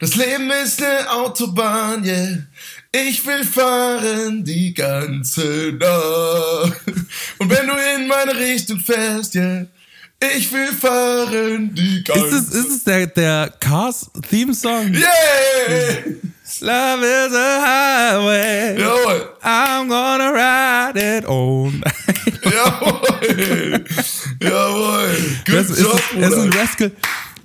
Das Leben ist eine Autobahn, yeah. Ich will fahren die ganze Nacht. Und wenn du in meine Richtung fährst, yeah. Ich will fahren die ganze Ist es, ist es der, der Cars Theme Song? Yeah! Love is a highway. Jawohl. I'm gonna ride it night. Jawohl. Jawohl. Good Das ist, job, es Bruder. sind Rascal,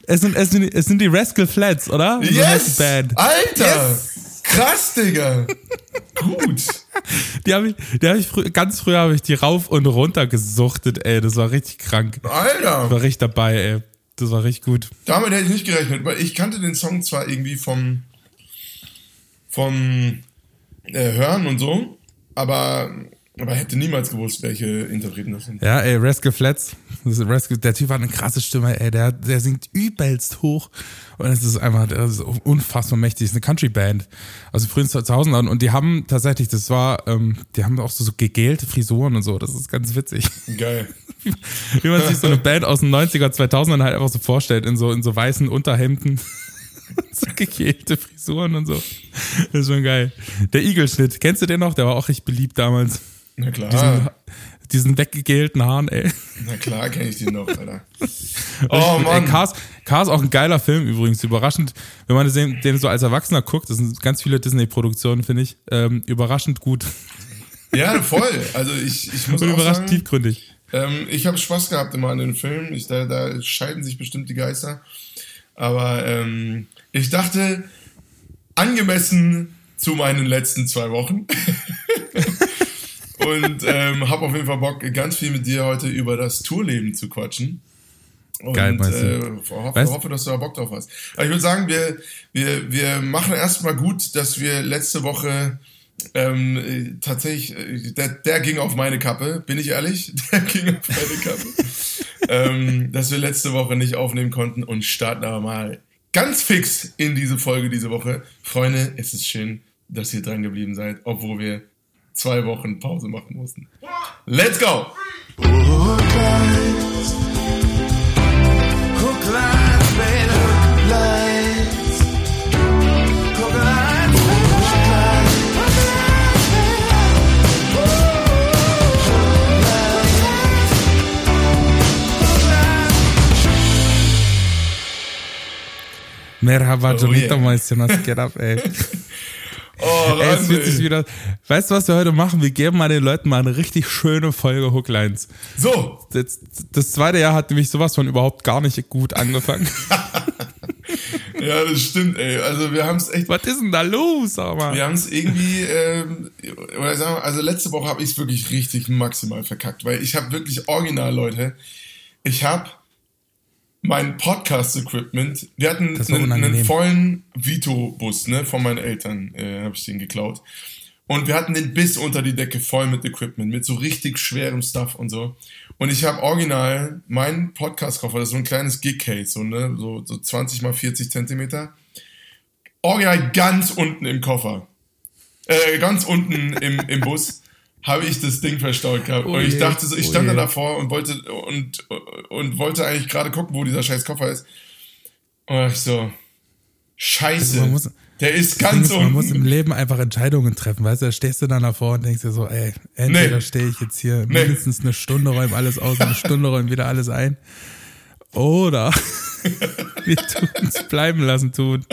es sind, es sind, es sind die Rascal Flats, oder? So Yes! Band. Alter! Krass, Digga! Gut. Die habe ich, die hab ich frü ganz früher habe ich die rauf und runter gesuchtet, ey. Das war richtig krank. Ich Alter! war richtig dabei, ey. Das war richtig gut. Damit hätte ich nicht gerechnet, weil ich kannte den Song zwar irgendwie vom, vom äh, Hören und so, aber, aber hätte niemals gewusst, welche Interpreten das sind. Ja, ey, Rascal Flats. Das ist Rascal, der Typ hat eine krasse Stimme, ey. Der, der singt übelst hoch. Und es ist einfach, das ist unfassbar mächtig. Das ist eine Country-Band. Also frühen 2000ern. Und die haben tatsächlich, das war, ähm, die haben auch so, so gegelte Frisuren und so. Das ist ganz witzig. Geil. Wie man sich so eine Band aus den 90er, 2000ern halt einfach so vorstellt. In so, in so weißen Unterhemden. so gegelte Frisuren und so. Das ist schon geil. Der Igelschnitt, kennst du den noch? Der war auch richtig beliebt damals. Na klar. Diesen, diesen weggegelten Haaren, ey. Na klar kenne ich den noch, Alter. Oh Ey, Mann. Cars, Cars auch ein geiler Film übrigens. Überraschend, wenn man den, den so als Erwachsener guckt, das sind ganz viele Disney-Produktionen, finde ich, ähm, überraschend gut Ja, voll. Also ich, ich muss und auch überraschend sagen, tiefgründig. ähm, ich habe Spaß gehabt immer an den Film. Ich, da, da scheiden sich bestimmt die Geister. Aber ähm, ich dachte, angemessen zu meinen letzten zwei Wochen. Und ähm, habe auf jeden Fall Bock, ganz viel mit dir heute über das Tourleben zu quatschen. Und Geil, äh, hoffe, Weißt- hoffe, dass du da Bock drauf hast. Aber ich würde sagen, wir, wir, wir machen erstmal gut, dass wir letzte Woche ähm, äh, tatsächlich, äh, der, der ging auf meine Kappe, bin ich ehrlich, der ging auf meine Kappe. ähm, dass wir letzte Woche nicht aufnehmen konnten und starten aber mal ganz fix in diese Folge diese Woche. Freunde, es ist schön, dass ihr dran geblieben seid, obwohl wir zwei Wochen Pause machen mussten. Let's go! Merhaba, Oh, Jonito, yeah. Mäuschen, was geht ab, ey? Oh, ey, es wird sich wieder, weißt du, was wir heute machen? Wir geben mal den Leuten mal eine richtig schöne Folge Hooklines. So, Das, das zweite Jahr hat nämlich sowas von überhaupt gar nicht gut angefangen. ja, das stimmt, ey. Also wir haben es echt was ist denn da los, mal? Wir haben es irgendwie, ähm, oder sagen wir, also letzte Woche habe ich es wirklich richtig maximal verkackt, weil ich habe wirklich original, Leute, ich habe mein Podcast-Equipment, wir hatten einen, einen vollen Vito-Bus, ne, von meinen Eltern, äh, habe ich den geklaut. Und wir hatten den bis unter die Decke voll mit Equipment, mit so richtig schwerem Stuff und so. Und ich habe original meinen Podcast-Koffer, das ist so ein kleines Gig-Case, so, ne, so, so 20 mal 40 Zentimeter, original ganz unten im Koffer, äh, ganz unten im, im Bus, habe ich das Ding verstaut gehabt. Oh und ich dachte so, ich oh stand da je. davor und wollte, und, und wollte eigentlich gerade gucken, wo dieser scheiß Koffer ist. Und ich so, scheiße, Also muss- der ist ganz ist, man muss im. Leben einfach Entscheidungen treffen, weißt du, da stehst du dann davor und denkst dir so, ey, entweder Nee. stehe ich jetzt hier Nee. mindestens eine Stunde, räume alles aus, eine Stunde räume wieder alles ein. Oder wir tun es bleiben lassen tun.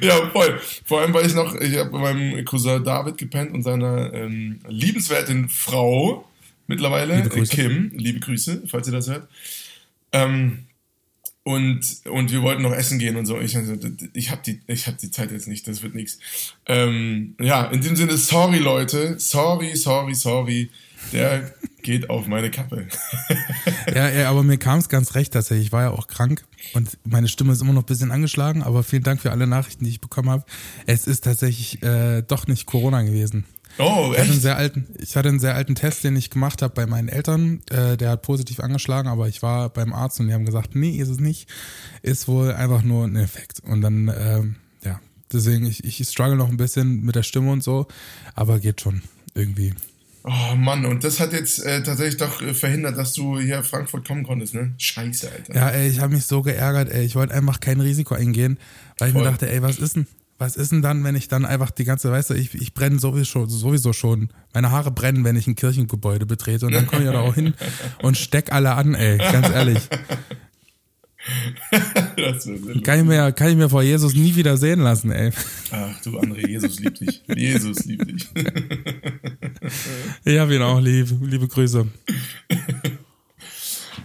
Ja, voll. Vor allem, weil ich noch, ich habe bei meinem Cousin David gepennt und seiner ähm, liebenswerten Frau mittlerweile, Liebe. Kim, liebe Grüße, falls ihr das hört. Ähm, und, und wir wollten noch essen gehen und so. Ich, also, ich habe die, ich hab die Zeit jetzt nicht, das wird nichts. Ähm, ja, in dem Sinne, sorry Leute, sorry, sorry, sorry. Der geht auf meine Kappe. Ja, ja aber mir kam es ganz recht tatsächlich. Ich war ja auch krank und meine Stimme ist immer noch ein bisschen angeschlagen, aber vielen Dank für alle Nachrichten, die ich bekommen habe. Es ist tatsächlich äh, doch nicht Corona gewesen. Oh, Ich hatte, einen echt? sehr alten, ich hatte einen sehr alten Test, den ich gemacht habe bei meinen Eltern. Äh, der hat positiv angeschlagen, aber ich war beim Arzt und die haben gesagt, nee, ist es nicht. Ist wohl einfach nur ein Effekt. Und dann, ähm, ja, deswegen, ich, ich struggle noch ein bisschen mit der Stimme und so, aber geht schon irgendwie. Oh Mann, und das hat jetzt äh, tatsächlich doch äh, verhindert, dass du hier Frankfurt kommen konntest, ne? Scheiße, Alter. Ja, ey, ich habe mich so geärgert, ey. Ich wollte einfach kein Risiko eingehen, weil ich Voll. mir dachte, ey, was ist denn? Was ist denn dann, wenn ich dann einfach die ganze, weißt du, ich, ich brenne sowieso, sowieso schon. Meine Haare brennen, wenn ich ein Kirchengebäude betrete und dann komme ich da auch hin und steck alle an, ey, ganz ehrlich. Kann ich mir, kann ich mir vor Jesus nie wieder sehen lassen, ey. Ach du André, Jesus liebt dich. Jesus liebt dich. Ich hab ihn auch lieb. Liebe Grüße.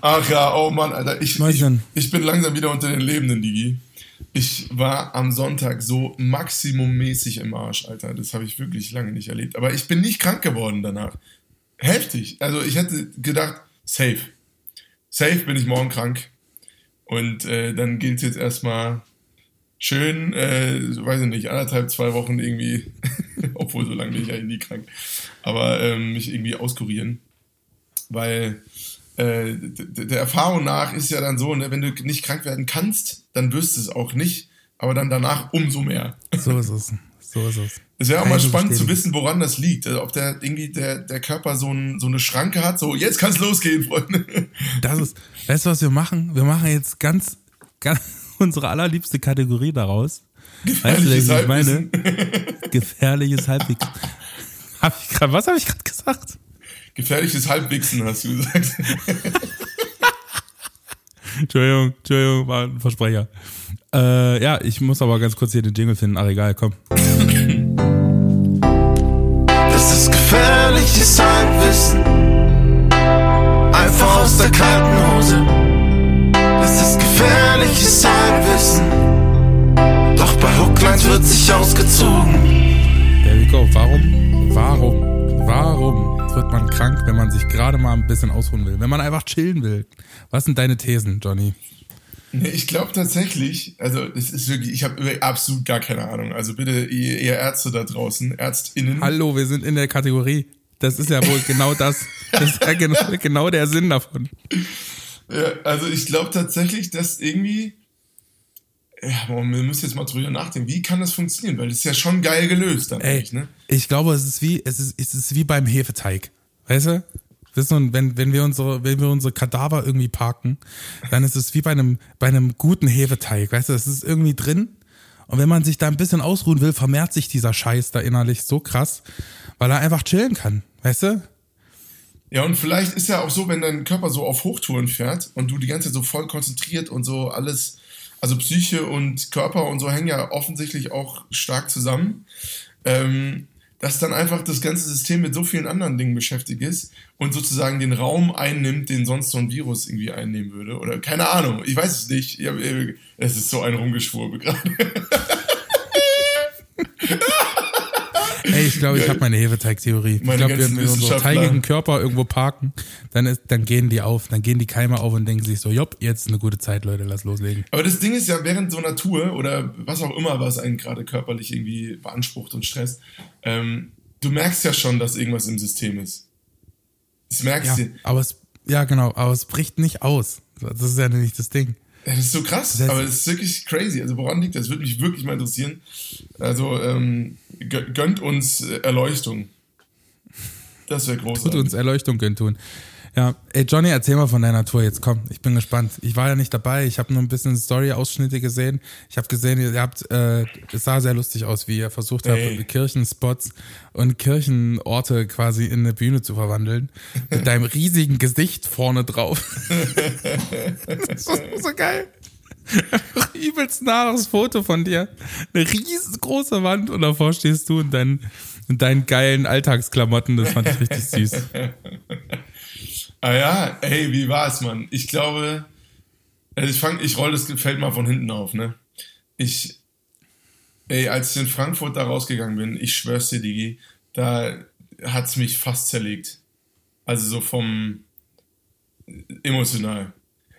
Ach ja, oh Mann, Alter. Ich, ich, ich bin langsam wieder unter den Lebenden, Digi. Ich war am Sonntag so maximummäßig im Arsch, Alter. Das habe ich wirklich lange nicht erlebt. Aber ich bin nicht krank geworden danach. Heftig. Also ich hätte gedacht, safe. Safe bin ich morgen krank. Und äh, dann gilt es jetzt erstmal schön, äh, weiß ich nicht, anderthalb, zwei Wochen irgendwie, obwohl so lange bin ich eigentlich nie krank, aber ähm, mich irgendwie auskurieren. Weil äh, der Erfahrung nach ist ja dann so, ne, wenn du nicht krank werden kannst, dann wirst du es auch nicht, aber dann danach umso mehr. So ist es. So ist es. Es wäre auch Kann mal spannend zu wissen, woran das liegt. Also, ob der irgendwie der, der Körper so, ein, so eine Schranke hat, so jetzt kann's losgehen, Freunde. Das ist, weißt du, was wir machen? Wir machen jetzt ganz, ganz unsere allerliebste Kategorie daraus. Weißt du, Gefährliches ich meine? Halbwissen. Gefährliches Halbwegs. Hab ich grad, was habe ich gerade gesagt? Gefährliches Halbwichsen, hast du gesagt. Entschuldigung, Entschuldigung, war ein Versprecher. Äh, ja, ich muss aber ganz kurz hier den Jingle finden. Ach, egal, komm. Das ist gefährliches Halbwissen. Einfach aus der kalten Hose. Das ist gefährliches Halbwissen. Doch bei Hooklines wird sich ausgezogen. There we go. Warum, warum, warum wird man krank, wenn man sich gerade mal ein bisschen ausruhen will? Wenn man einfach chillen will? Was sind deine Thesen, Johnny? Nee, ich glaube tatsächlich, also es ist wirklich, ich habe absolut gar keine Ahnung. Also bitte, ihr, ihr Ärzte da draußen, ÄrztInnen. Hallo, wir sind in der Kategorie. Das ist ja wohl genau das. Das ist ja genau, genau der Sinn davon. Ja, also ich glaube tatsächlich, dass irgendwie, ja, wir müssen jetzt mal drüber nachdenken, wie kann das funktionieren? Weil das ist ja schon geil gelöst dann Ey, eigentlich, ne? ich glaube, es ist wie, es ist, es ist wie beim Hefeteig. Weißt du? Weißt du, wenn, wenn wir unsere, wenn wir unsere Kadaver irgendwie parken, dann ist es wie bei einem, bei einem guten Hefeteig. Weißt du, es ist irgendwie drin. Und wenn man sich da ein bisschen ausruhen will, vermehrt sich dieser Scheiß da innerlich so krass, weil er einfach chillen kann. Weißt du? Ja, und vielleicht ist ja auch so, wenn dein Körper so auf Hochtouren fährt und du die ganze Zeit so voll konzentriert und so alles, also Psyche und Körper und so hängen ja offensichtlich auch stark zusammen, ähm, dass dann einfach das ganze System mit so vielen anderen Dingen beschäftigt ist und sozusagen den Raum einnimmt, den sonst so ein Virus irgendwie einnehmen würde. Oder keine Ahnung, ich weiß es nicht. Äh, es ist so ein Rumgeschwurbel gerade. Ey, ich glaube, ich habe meine Hefeteig-Theorie. Ich glaube, wenn wir unsere Wissenschaftler. teigigen Körper irgendwo parken, dann, ist, dann gehen die auf, dann gehen die Keime auf und denken sich so, jopp, jetzt ist eine gute Zeit, Leute, lass loslegen. Aber das Ding ist ja, während so einer Tour oder was auch immer, was einen gerade körperlich irgendwie beansprucht und stresst, ähm, du merkst ja schon, dass irgendwas im System ist. Das merkst Ja, du. aber es, ja, genau, aber es bricht nicht aus. Das ist ja nicht das Ding. Das ist so krass, Das aber das ist wirklich crazy. Also woran liegt das? Würde mich wirklich mal interessieren. Also ähm, gö- gönnt uns äh, Erleuchtung. Das wäre Tut großartig. uns Erleuchtung können tun. Ja, ey Johnny, erzähl mal von deiner Tour jetzt. Komm, ich bin gespannt. Ich war ja nicht dabei. Ich habe nur ein bisschen Story-Ausschnitte gesehen. Ich habe gesehen, ihr habt, äh, es sah sehr lustig aus, wie ihr versucht habt, Ey. Kirchenspots und Kirchenorte quasi in eine Bühne zu verwandeln. Mit deinem riesigen Gesicht vorne drauf. das ist so geil. Übelst nahes Foto von dir. Eine riesengroße Wand und davor stehst du in deinen, in deinen geilen Alltagsklamotten. Das fand ich richtig süß. Ah ja, ey, wie war's, Mann? Ich glaube, also ich fang, ich roll das Feld mal von hinten auf, ne? Ich, ey, als ich in Frankfurt da rausgegangen bin, ich schwör's dir, Digi, da hat's mich fast zerlegt. Also so vom emotional.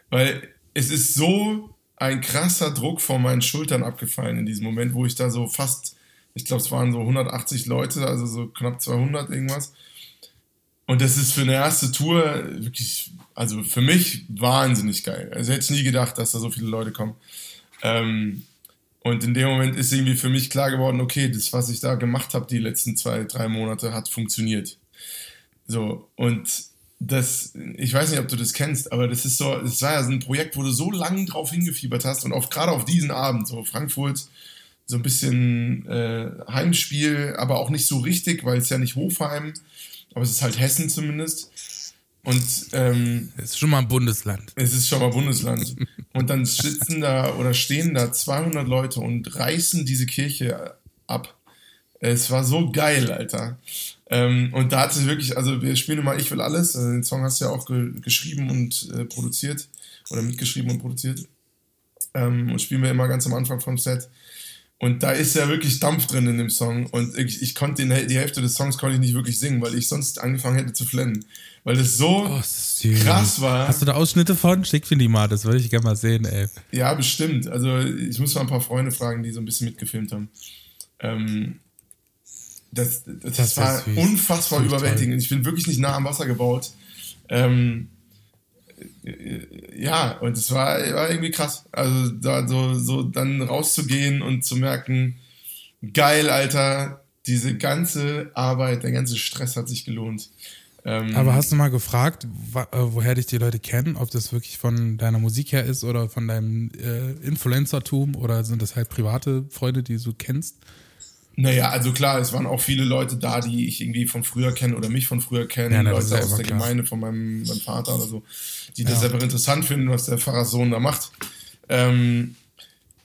Weil es ist so ein krasser Druck von meinen Schultern abgefallen in diesem Moment, wo ich da so fast, ich glaube, es waren so 180 Leute, also so knapp 200 irgendwas. Und das ist für eine erste Tour wirklich, also für mich wahnsinnig geil. Also hätte ich nie gedacht, dass da so viele Leute kommen. Ähm, und in dem Moment ist irgendwie für mich klar geworden, okay, das, was ich da gemacht habe die letzten zwei, drei Monate, hat funktioniert. So, und das, ich weiß nicht, ob du das kennst, aber das ist so, das war ja so ein Projekt, wo du so lange drauf hingefiebert hast und auf, gerade auf diesen Abend, so Frankfurt, so ein bisschen äh, Heimspiel, aber auch nicht so richtig, weil es ja nicht Hofheim, aber es ist halt Hessen zumindest. Und ähm, Es ist schon mal ein Bundesland. es ist schon mal Bundesland. Und dann sitzen da oder stehen da 200 Leute und reißen diese Kirche ab. Es war so geil, Alter. Ähm, und da hat sich wirklich, also wir spielen immer Ich will alles. Also den Song hast du ja auch ge geschrieben und äh, produziert. Oder mitgeschrieben und produziert. Ähm, und spielen wir immer ganz am Anfang vom Set. Und da ist ja wirklich Dampf drin in dem Song. Und ich, ich konnte den, die Hälfte des Songs konnte ich nicht wirklich singen, weil ich sonst angefangen hätte zu flennen. Weil das so Oh, das krass war. Hast du da Ausschnitte von? Schick mir die mal, das würde ich gerne mal sehen, ey. Ja, bestimmt. Also ich muss mal ein paar Freunde fragen, die so ein bisschen mitgefilmt haben. Ähm, das, das, das, war unfassbar überwältigend. Ich bin wirklich nicht nah am Wasser gebaut. Ähm, äh, ja, und es war, war irgendwie krass. Also da so, so dann rauszugehen und zu merken, geil, Alter, diese ganze Arbeit, der ganze Stress hat sich gelohnt. Ähm, Aber hast du mal gefragt, äh, woher dich die Leute kennen? Ob das wirklich von deiner Musik her ist oder von deinem äh, Influencertum oder sind das halt private Freunde, die du kennst? Naja, also klar, es waren auch viele Leute da, die ich irgendwie von früher kenne oder mich von früher kennen, Ja, ist Leute aus der klar. Gemeinde von meinem, meinem Vater oder so, die das Ja. einfach interessant finden, was der Pfarrerssohn da macht. Ähm,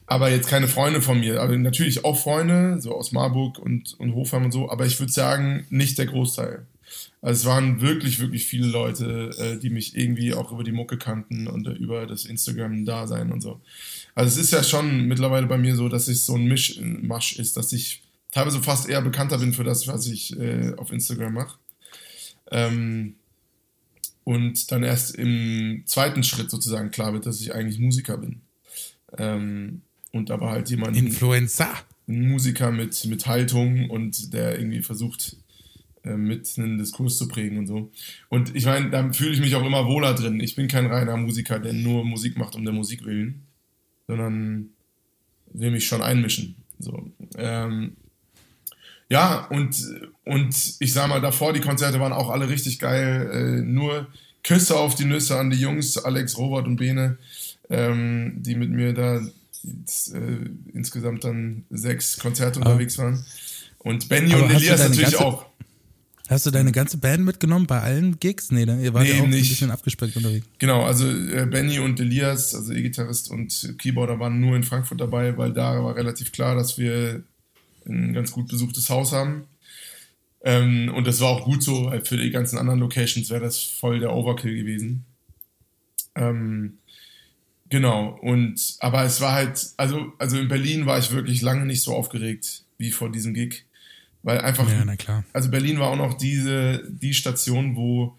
aber jetzt keine Freunde von mir. Aber natürlich auch Freunde, so aus Marburg und, und Hofheim und so, aber ich würde sagen, nicht der Großteil. Also es waren wirklich, wirklich viele Leute, äh, die mich irgendwie auch über die Mucke kannten und äh, über das Instagram-Dasein und so. Also es ist ja schon mittlerweile bei mir so, dass es so ein Mischmasch ist, dass ich teilweise fast eher bekannter bin für das, was ich äh, auf Instagram mache. Ähm, und dann erst im zweiten Schritt sozusagen klar wird, dass ich eigentlich Musiker bin. Ähm, und aber halt jemand, Influencer. ein Musiker mit, mit Haltung und der irgendwie versucht, äh, mit einen Diskurs zu prägen und so. Und ich meine, da fühle ich mich auch immer wohler drin. Ich bin kein reiner Musiker, der nur Musik macht um der Musik willen, sondern will mich schon einmischen. So. Ähm, ja, und, und ich sag mal, davor, die Konzerte waren auch alle richtig geil. Äh, nur Küsse auf die Nüsse an die Jungs, Alex, Robert und Bene, ähm, die mit mir da jetzt, äh, insgesamt dann sechs Konzerte unterwegs waren. Und Benny Aber und Elias natürlich ganze- auch. Hast du deine ganze Band mitgenommen bei allen Gigs? Nee, ne? ihr wart Nee, ja auch nicht. ein bisschen abgespeckt unterwegs. Genau, also äh, Benny und Elias, also E-Gitarrist und Keyboarder, waren nur in Frankfurt dabei, weil da war relativ klar, dass wir ein ganz gut besuchtes Haus haben. Ähm, und das war auch gut so, weil für die ganzen anderen Locations wäre das voll der Overkill gewesen. Ähm, genau, und aber es war halt, also, also in Berlin war ich wirklich lange nicht so aufgeregt wie vor diesem Gig. Weil einfach Ja, na klar. also Berlin war auch noch diese, die Station, wo,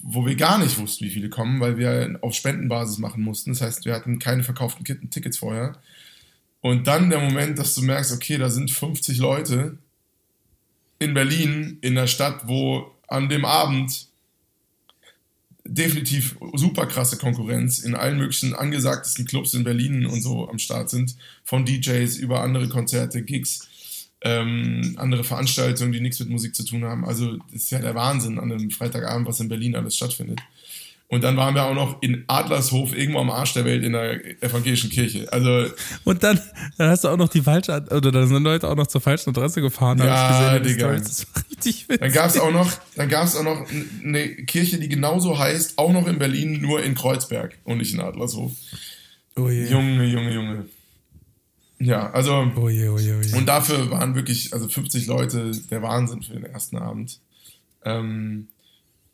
wo wir gar nicht wussten, wie viele kommen, weil wir auf Spendenbasis machen mussten. Das heißt, wir hatten keine verkauften Tickets vorher. Und dann der Moment, dass du merkst, okay, da sind 50 Leute in Berlin, in der Stadt, wo an dem Abend definitiv super krasse Konkurrenz in allen möglichen angesagtesten Clubs in Berlin und so am Start sind, von DJs über andere Konzerte, Gigs, ähm, andere Veranstaltungen, die nichts mit Musik zu tun haben. Also das ist ja der Wahnsinn an einem Freitagabend, was in Berlin alles stattfindet. Und dann waren wir auch noch in Adlershof, irgendwo am Arsch der Welt in der evangelischen Kirche. Also Und dann, dann hast du auch noch die falsche, oder dann sind Leute auch noch zur falschen Adresse gefahren. Ja, ich gesehen Digga. Das war richtig witzig. Dann gab es auch noch, dann gab es auch noch eine Kirche, die genauso heißt, auch noch in Berlin, nur in Kreuzberg und nicht in Adlershof. Oh je. Junge, Junge, Junge. Ja, also Oh je, oh je, oh je. und dafür waren wirklich also 50 Leute der Wahnsinn für den ersten Abend. Ähm,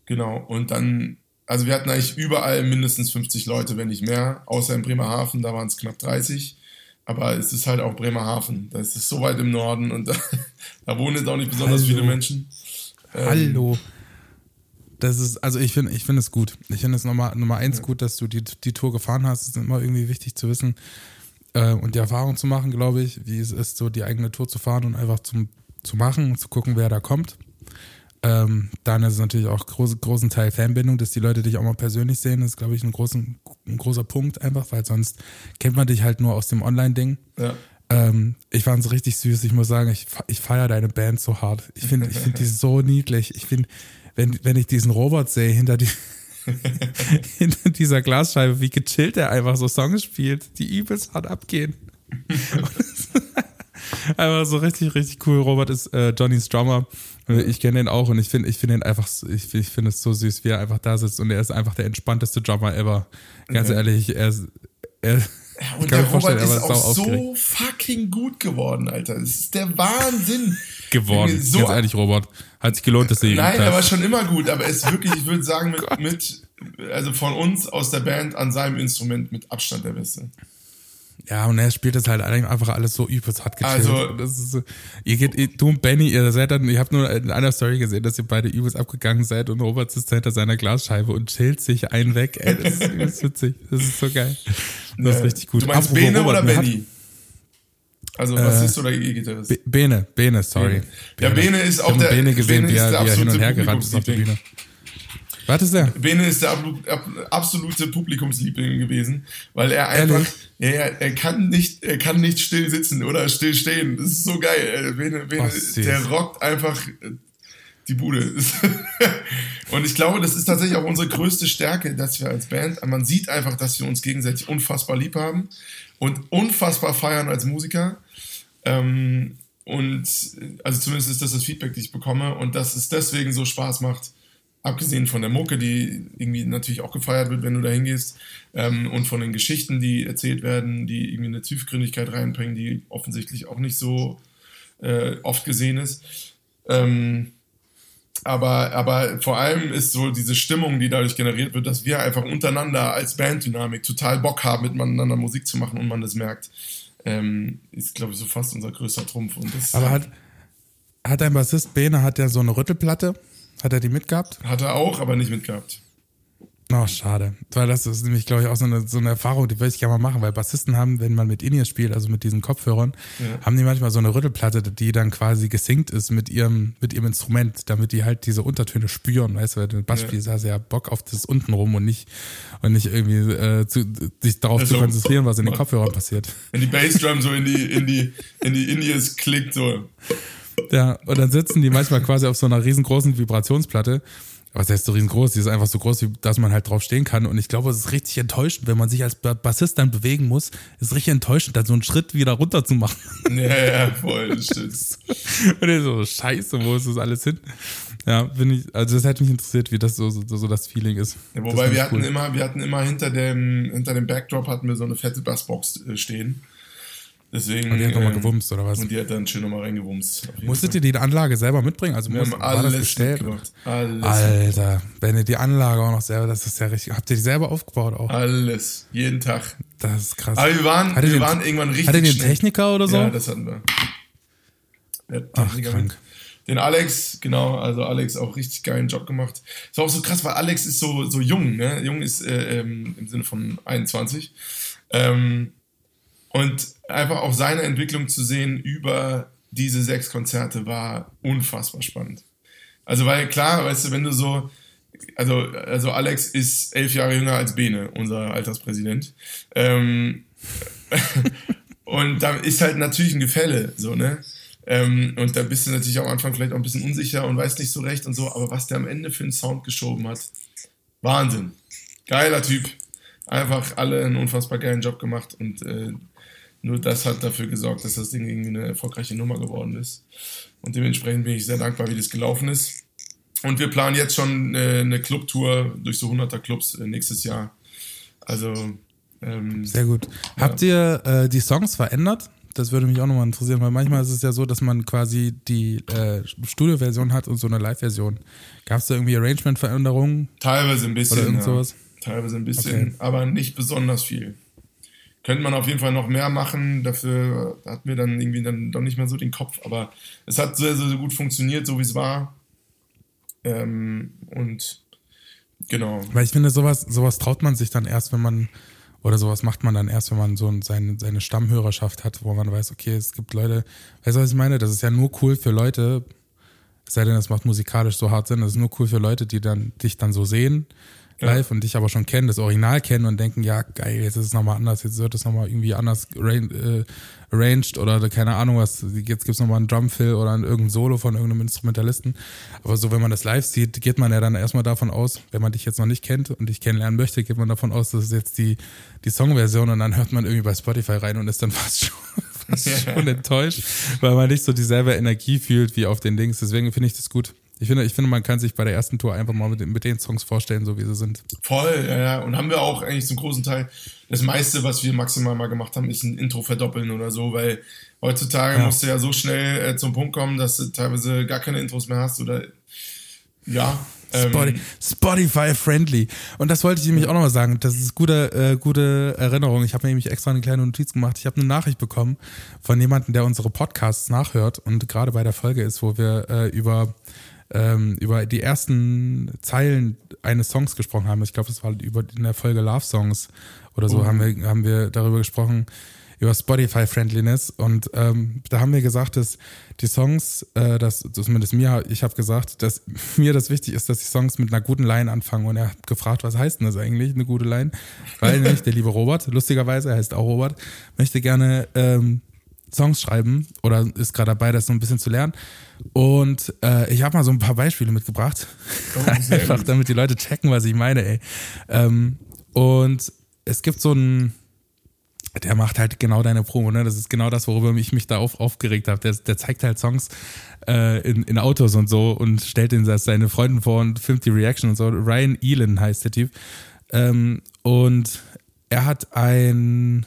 genau und dann also wir hatten eigentlich überall mindestens 50 Leute, wenn nicht mehr, außer in Bremerhaven, da waren es knapp 30. Aber es ist halt auch Bremerhaven. Das ist so weit im Norden und da, da wohnen jetzt auch nicht besonders Hallo. viele Menschen. Ähm, Hallo. Das ist, also ich finde, ich finde es gut. Ich finde es Nummer, Nummer eins gut, dass du die, die Tour gefahren hast. Es ist immer irgendwie wichtig zu wissen äh, und die Erfahrung zu machen, glaube ich, wie es ist, so die eigene Tour zu fahren und einfach zum, zu machen und zu gucken, wer da kommt. Ähm, dann ist es natürlich auch groß, großen Teil Fanbindung, dass die Leute dich auch mal persönlich sehen. Das ist, glaube ich, ein, großen, ein großer Punkt einfach, weil sonst kennt man dich halt nur aus dem Online-Ding. Ja. Ähm, ich fand es richtig süß. Ich muss sagen, ich, ich feiere deine Band so hart. Ich finde ich find die so niedlich. Ich finde, wenn, wenn ich diesen Robert sehe hinter, die, hinter dieser Glasscheibe, wie gechillt er einfach so Songs spielt, die übelst hart abgehen. einfach so richtig, richtig cool. Robert ist äh, Johnnys Drummer. Ich kenne ihn auch und ich finde ich finde ihn einfach, ich, ich finde es so süß, wie er einfach da sitzt und er ist einfach der entspannteste Drummer ever. Ganz Okay. ehrlich, er, ist- er Ja, und der Robert er ist auch so fucking gut geworden, Alter. Das ist der Wahnsinn. geworden. So, Ganz ehrlich, Robert. Hat sich gelohnt, dass du ihn Nein, er war schon immer gut, aber er ist wirklich, ich würde sagen, mit, mit, also von uns aus der Band an seinem Instrument mit Abstand der Beste. Ja, und er spielt das halt einfach alles so übelst hart gechillt. Also- das ist so, ihr geht, du und Benny, ihr seid dann, ihr habt nur in einer Story gesehen, dass ihr beide übelst abgegangen seid und Robert sitzt hinter seiner Glasscheibe und chillt sich einen weg. Ey, das ist übelst witzig. Das ist so geil. Das ist richtig gut. Du meinst Apropos Bene Robert, oder Benny? Also Bassist oder E-Gitarrist? Be- Bene, Bene, sorry. Ja, Bene ist auch der- Bene gesehen, Bene wie er, wie er hin und her gerannt ist auf der Bühne. Was ist der? Bene ist der absolute Publikumsliebling gewesen, weil er einfach, ja, ja, er kann nicht, er kann nicht still sitzen oder still stehen. Das ist so geil. Äh, Bene, Bene, süß. der rockt einfach äh, die Bude. Und ich glaube, das ist tatsächlich auch unsere größte Stärke, dass wir als Band, man sieht einfach, dass wir uns gegenseitig unfassbar lieb haben und unfassbar feiern als Musiker. Ähm, und also zumindest ist das das Feedback, das ich bekomme und dass es deswegen so Spaß macht, abgesehen von der Mucke, die irgendwie natürlich auch gefeiert wird, wenn du da hingehst, ähm, und von den Geschichten, die erzählt werden, die irgendwie eine Tiefgründigkeit reinbringen, die offensichtlich auch nicht so äh, oft gesehen ist. Ähm, aber, aber vor allem ist so diese Stimmung, die dadurch generiert wird, dass wir einfach untereinander als Banddynamik total Bock haben, miteinander Musik zu machen und man das merkt, ähm, ist, glaube ich, so fast unser größter Trumpf. Aber hat, hat dein Bassist Bene, hat der so eine Rüttelplatte? Hat er die mitgehabt? hat er auch, aber nicht mitgehabt. Oh, schade. Weil das ist nämlich, glaube ich, auch so eine, so eine Erfahrung, die würde ich gerne mal machen, weil Bassisten haben, wenn man mit In-Ears spielt, also mit diesen Kopfhörern, Ja. haben die manchmal so eine Rüttelplatte, die dann quasi gesinkt ist mit ihrem, mit ihrem Instrument, damit die halt diese Untertöne spüren, weißt du, weil du Bass Ja. hast ja Bock auf das untenrum und nicht, und nicht irgendwie äh, zu, sich darauf zu Also, konzentrieren, was in den. Kopfhörern passiert. Wenn die Bassdrum so in die, in die, in die Indies klickt, so. Ja, und dann sitzen die manchmal quasi auf so einer riesengroßen Vibrationsplatte. Was heißt so riesengroß? Die ist einfach so groß, dass man halt drauf stehen kann. Und ich glaube, es ist richtig enttäuschend, wenn man sich als Ba- Bassist dann bewegen muss. ist richtig enttäuschend, dann so einen Schritt wieder runter zu machen. Ja, ja, voll, das stimmt. Und ich so, scheiße, wo ist das alles hin? Ja, bin ich, also das hätte mich interessiert, wie das so, so, so das Feeling ist. Ja, wobei wir ich hatten cool. immer, wir hatten immer hinter dem, hinter dem Backdrop hatten wir so eine fette Bassbox äh, stehen. Deswegen. Und die hat nochmal ähm, gewumst, oder was? Und die hat dann schön nochmal reingewumst. Musstet Fall. ihr die Anlage selber mitbringen? Also Wir muss, haben war alles bestellt? Alles. Alter, wenn ihr die Anlage auch noch selber, das ist ja richtig. Habt ihr die selber aufgebaut auch? Alles. Jeden Tag. Das ist krass. Aber wir waren, wir ihr- waren irgendwann richtig. Einen schnell. Techniker oder so? Ja, das hatten wir. Der Ach, krank. Den Alex, genau, also Alex auch richtig geilen Job gemacht. Ist auch so krass, weil Alex ist so, so jung, ne? Jung ist äh, ähm, im Sinne von 21. Ähm, und einfach auch seine Entwicklung zu sehen über diese sechs Konzerte war unfassbar spannend. Also, weil klar, weißt du, wenn du so, also, also Alex ist elf Jahre jünger als Bene, unser Alterspräsident. Ähm, und da ist halt natürlich ein Gefälle, so, ne? Ähm, und da bist du natürlich am Anfang vielleicht auch ein bisschen unsicher und weißt nicht so recht und so, aber was der am Ende für einen Sound geschoben hat, Wahnsinn. Geiler Typ. Einfach alle einen unfassbar geilen Job gemacht und äh, nur das hat dafür gesorgt, dass das Ding irgendwie eine erfolgreiche Nummer geworden ist. Und dementsprechend bin ich sehr dankbar, wie das gelaufen ist. Und wir planen jetzt schon äh, eine Clubtour durch so 100er Clubs äh, nächstes Jahr. Also, ähm, Sehr gut. Habt ihr äh, die Songs verändert? Das würde mich auch nochmal interessieren, weil manchmal ist es ja so, dass man quasi die äh, Studioversion hat und so eine Live-Version. Gab es da irgendwie Arrangement-Veränderungen teilweise ein bisschen. oder irgend ja. sowas? Teilweise ein bisschen, Okay. aber nicht besonders viel. Könnte man auf jeden Fall noch mehr machen, dafür hat mir dann irgendwie dann doch nicht mehr so den Kopf, aber es hat sehr, sehr, gut funktioniert, so wie es war. Ähm, und genau. Weil ich finde, sowas, sowas traut man sich dann erst, wenn man, oder sowas macht man dann erst, wenn man so seine, seine Stammhörerschaft hat, wo man weiß, okay, es gibt Leute, weißt du, was ich meine? Das ist ja nur cool für Leute, es sei denn, das macht musikalisch so hart Sinn, das ist nur cool für Leute, die dann dich dann so sehen, live und dich aber schon kennen, das Original kennen und denken, ja geil, jetzt ist es nochmal anders, jetzt wird es nochmal irgendwie anders äh, arranged oder keine Ahnung was, jetzt gibt's nochmal einen Drumfill oder ein irgendein Solo von irgendeinem Instrumentalisten. Aber so, wenn man das live sieht, geht man ja dann erstmal davon aus, wenn man dich jetzt noch nicht kennt und dich kennenlernen möchte, geht man davon aus, das ist jetzt die, die Songversion und dann hört man irgendwie bei Spotify rein und ist dann fast schon, fast schon enttäuscht, weil man nicht so dieselbe Energie fühlt wie auf den Dings. Deswegen finde ich das gut. Ich finde, ich finde, man kann sich bei der ersten Tour einfach mal mit, den- mit den Songs vorstellen, so wie sie sind. Voll, ja, ja. Und haben wir auch eigentlich zum großen Teil. Das meiste, was wir maximal mal gemacht haben, ist ein Intro verdoppeln oder so, weil heutzutage Ja. musst du ja so schnell äh, zum Punkt kommen, dass du teilweise gar keine Intros mehr hast oder ja. ähm, Spotify, Spotify friendly. Und das wollte ich nämlich auch nochmal sagen. Das ist gute, äh, gute Erinnerung. Ich habe mir nämlich extra eine kleine Notiz gemacht. Ich habe eine Nachricht bekommen von jemandem, der unsere Podcasts nachhört und gerade bei der Folge ist, wo wir äh, über ähm, über die ersten Zeilen eines Songs gesprochen haben. Ich glaube, das war über in der Folge Love Songs oder so Oh. haben wir haben wir darüber gesprochen über Spotify Friendliness und ähm, da haben wir gesagt, dass die Songs, äh, dass zumindest mir, ich habe gesagt, dass mir das wichtig ist, dass die Songs mit einer guten Line anfangen und er hat gefragt, was heißt denn das eigentlich, eine gute Line? Weil nämlich der liebe Robert, lustigerweise, er heißt auch Robert, möchte gerne ähm, Songs schreiben oder ist gerade dabei, das so ein bisschen zu lernen. Und äh, ich habe mal so ein paar Beispiele mitgebracht. Oh, Einfach damit die Leute checken, was ich meine, ey. Ähm, und es gibt so einen, der macht halt genau deine Promo, ne? Das ist genau das, worüber ich mich da auf, aufgeregt habe. Der, der zeigt halt Songs äh, in, in Autos und so und stellt den seine Freunden vor und filmt die Reaction und so. Ryan Elan heißt der Typ. Ähm, und er hat ein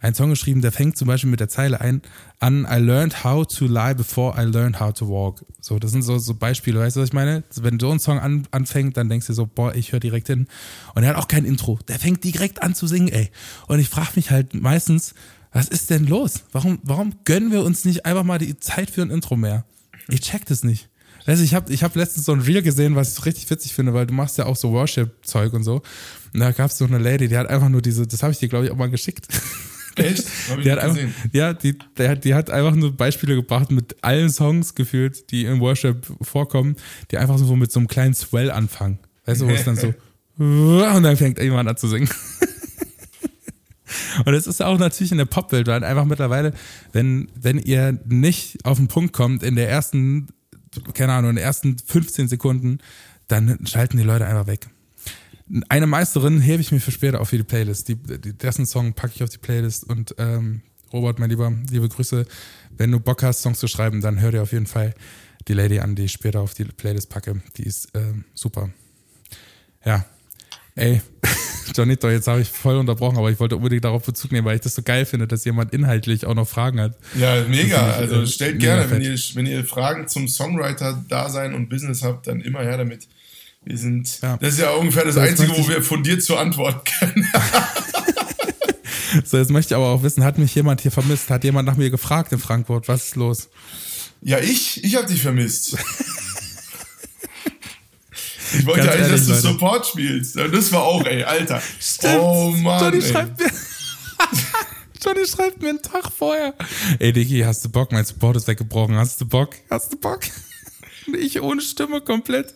einen Song geschrieben, der fängt zum Beispiel mit der Zeile ein, an I learned how to lie before I learned how to walk. So, das sind so, so Beispiele, weißt du, was ich meine? Wenn so ein Song an, anfängt, dann denkst du so, boah, ich höre direkt hin. Und er hat auch kein Intro. Der fängt direkt an zu singen, ey. Und ich frage mich halt meistens, was ist denn los? Warum, warum gönnen wir uns nicht einfach mal die Zeit für ein Intro mehr? Ich check das nicht. Du, ich habe ich hab letztens so ein Reel gesehen, was ich richtig witzig finde, weil du machst ja auch so Worship-Zeug und so. Und da gab es so eine Lady, die hat einfach nur diese, das habe ich dir, glaube ich, auch mal geschickt. Echt? Hab ich Die hat einfach, ja, die, der, hat- die hat einfach nur Beispiele gebracht mit allen Songs gefühlt, die im Worship vorkommen, die einfach so mit so einem kleinen Swell anfangen. Weißt du, wo es dann so und dann fängt jemand an zu singen. Und es ist auch natürlich in der Popwelt, weil einfach mittlerweile, wenn, wenn ihr nicht auf den Punkt kommt in der ersten, keine Ahnung, in den ersten 15 Sekunden, dann schalten die Leute einfach weg. Eine Meisterin hebe ich mir für später auf für die Playlist. Die, die, dessen Song packe ich auf die Playlist und ähm, Robert, mein Lieber, liebe Grüße. Wenn du Bock hast, Songs zu schreiben, dann hör dir auf jeden Fall die Lady an, die ich später auf die Playlist packe. Die ist ähm, super. Ja. Ey, Johnito, jetzt habe ich voll unterbrochen, aber ich wollte unbedingt darauf Bezug nehmen, weil ich das so geil finde, dass jemand inhaltlich auch noch Fragen hat. Ja, mega. Ich, Also äh, stellt gerne, wenn ihr, wenn ihr Fragen zum Songwriter-Dasein und Business habt, dann immer her damit. Wir sind, Ja. das ist ja ungefähr das jetzt Einzige, wo wir fundiert zu antworten können. So, jetzt möchte ich aber auch wissen, hat mich jemand hier vermisst? Hat jemand nach mir gefragt in Frankfurt? Was ist los? ja, ich, ich hab dich vermisst. Ich wollte Ganz eigentlich, ehrlich, dass du Leute. Support spielst. Das war auch, ey, Alter. Oh Mann. Johnny ey. schreibt mir. Johnny schreibt mir einen Tag vorher. Ey, Diggi, hast du Bock? Mein Support ist weggebrochen. Hast du Bock? Hast du Bock? Ich ohne Stimme komplett.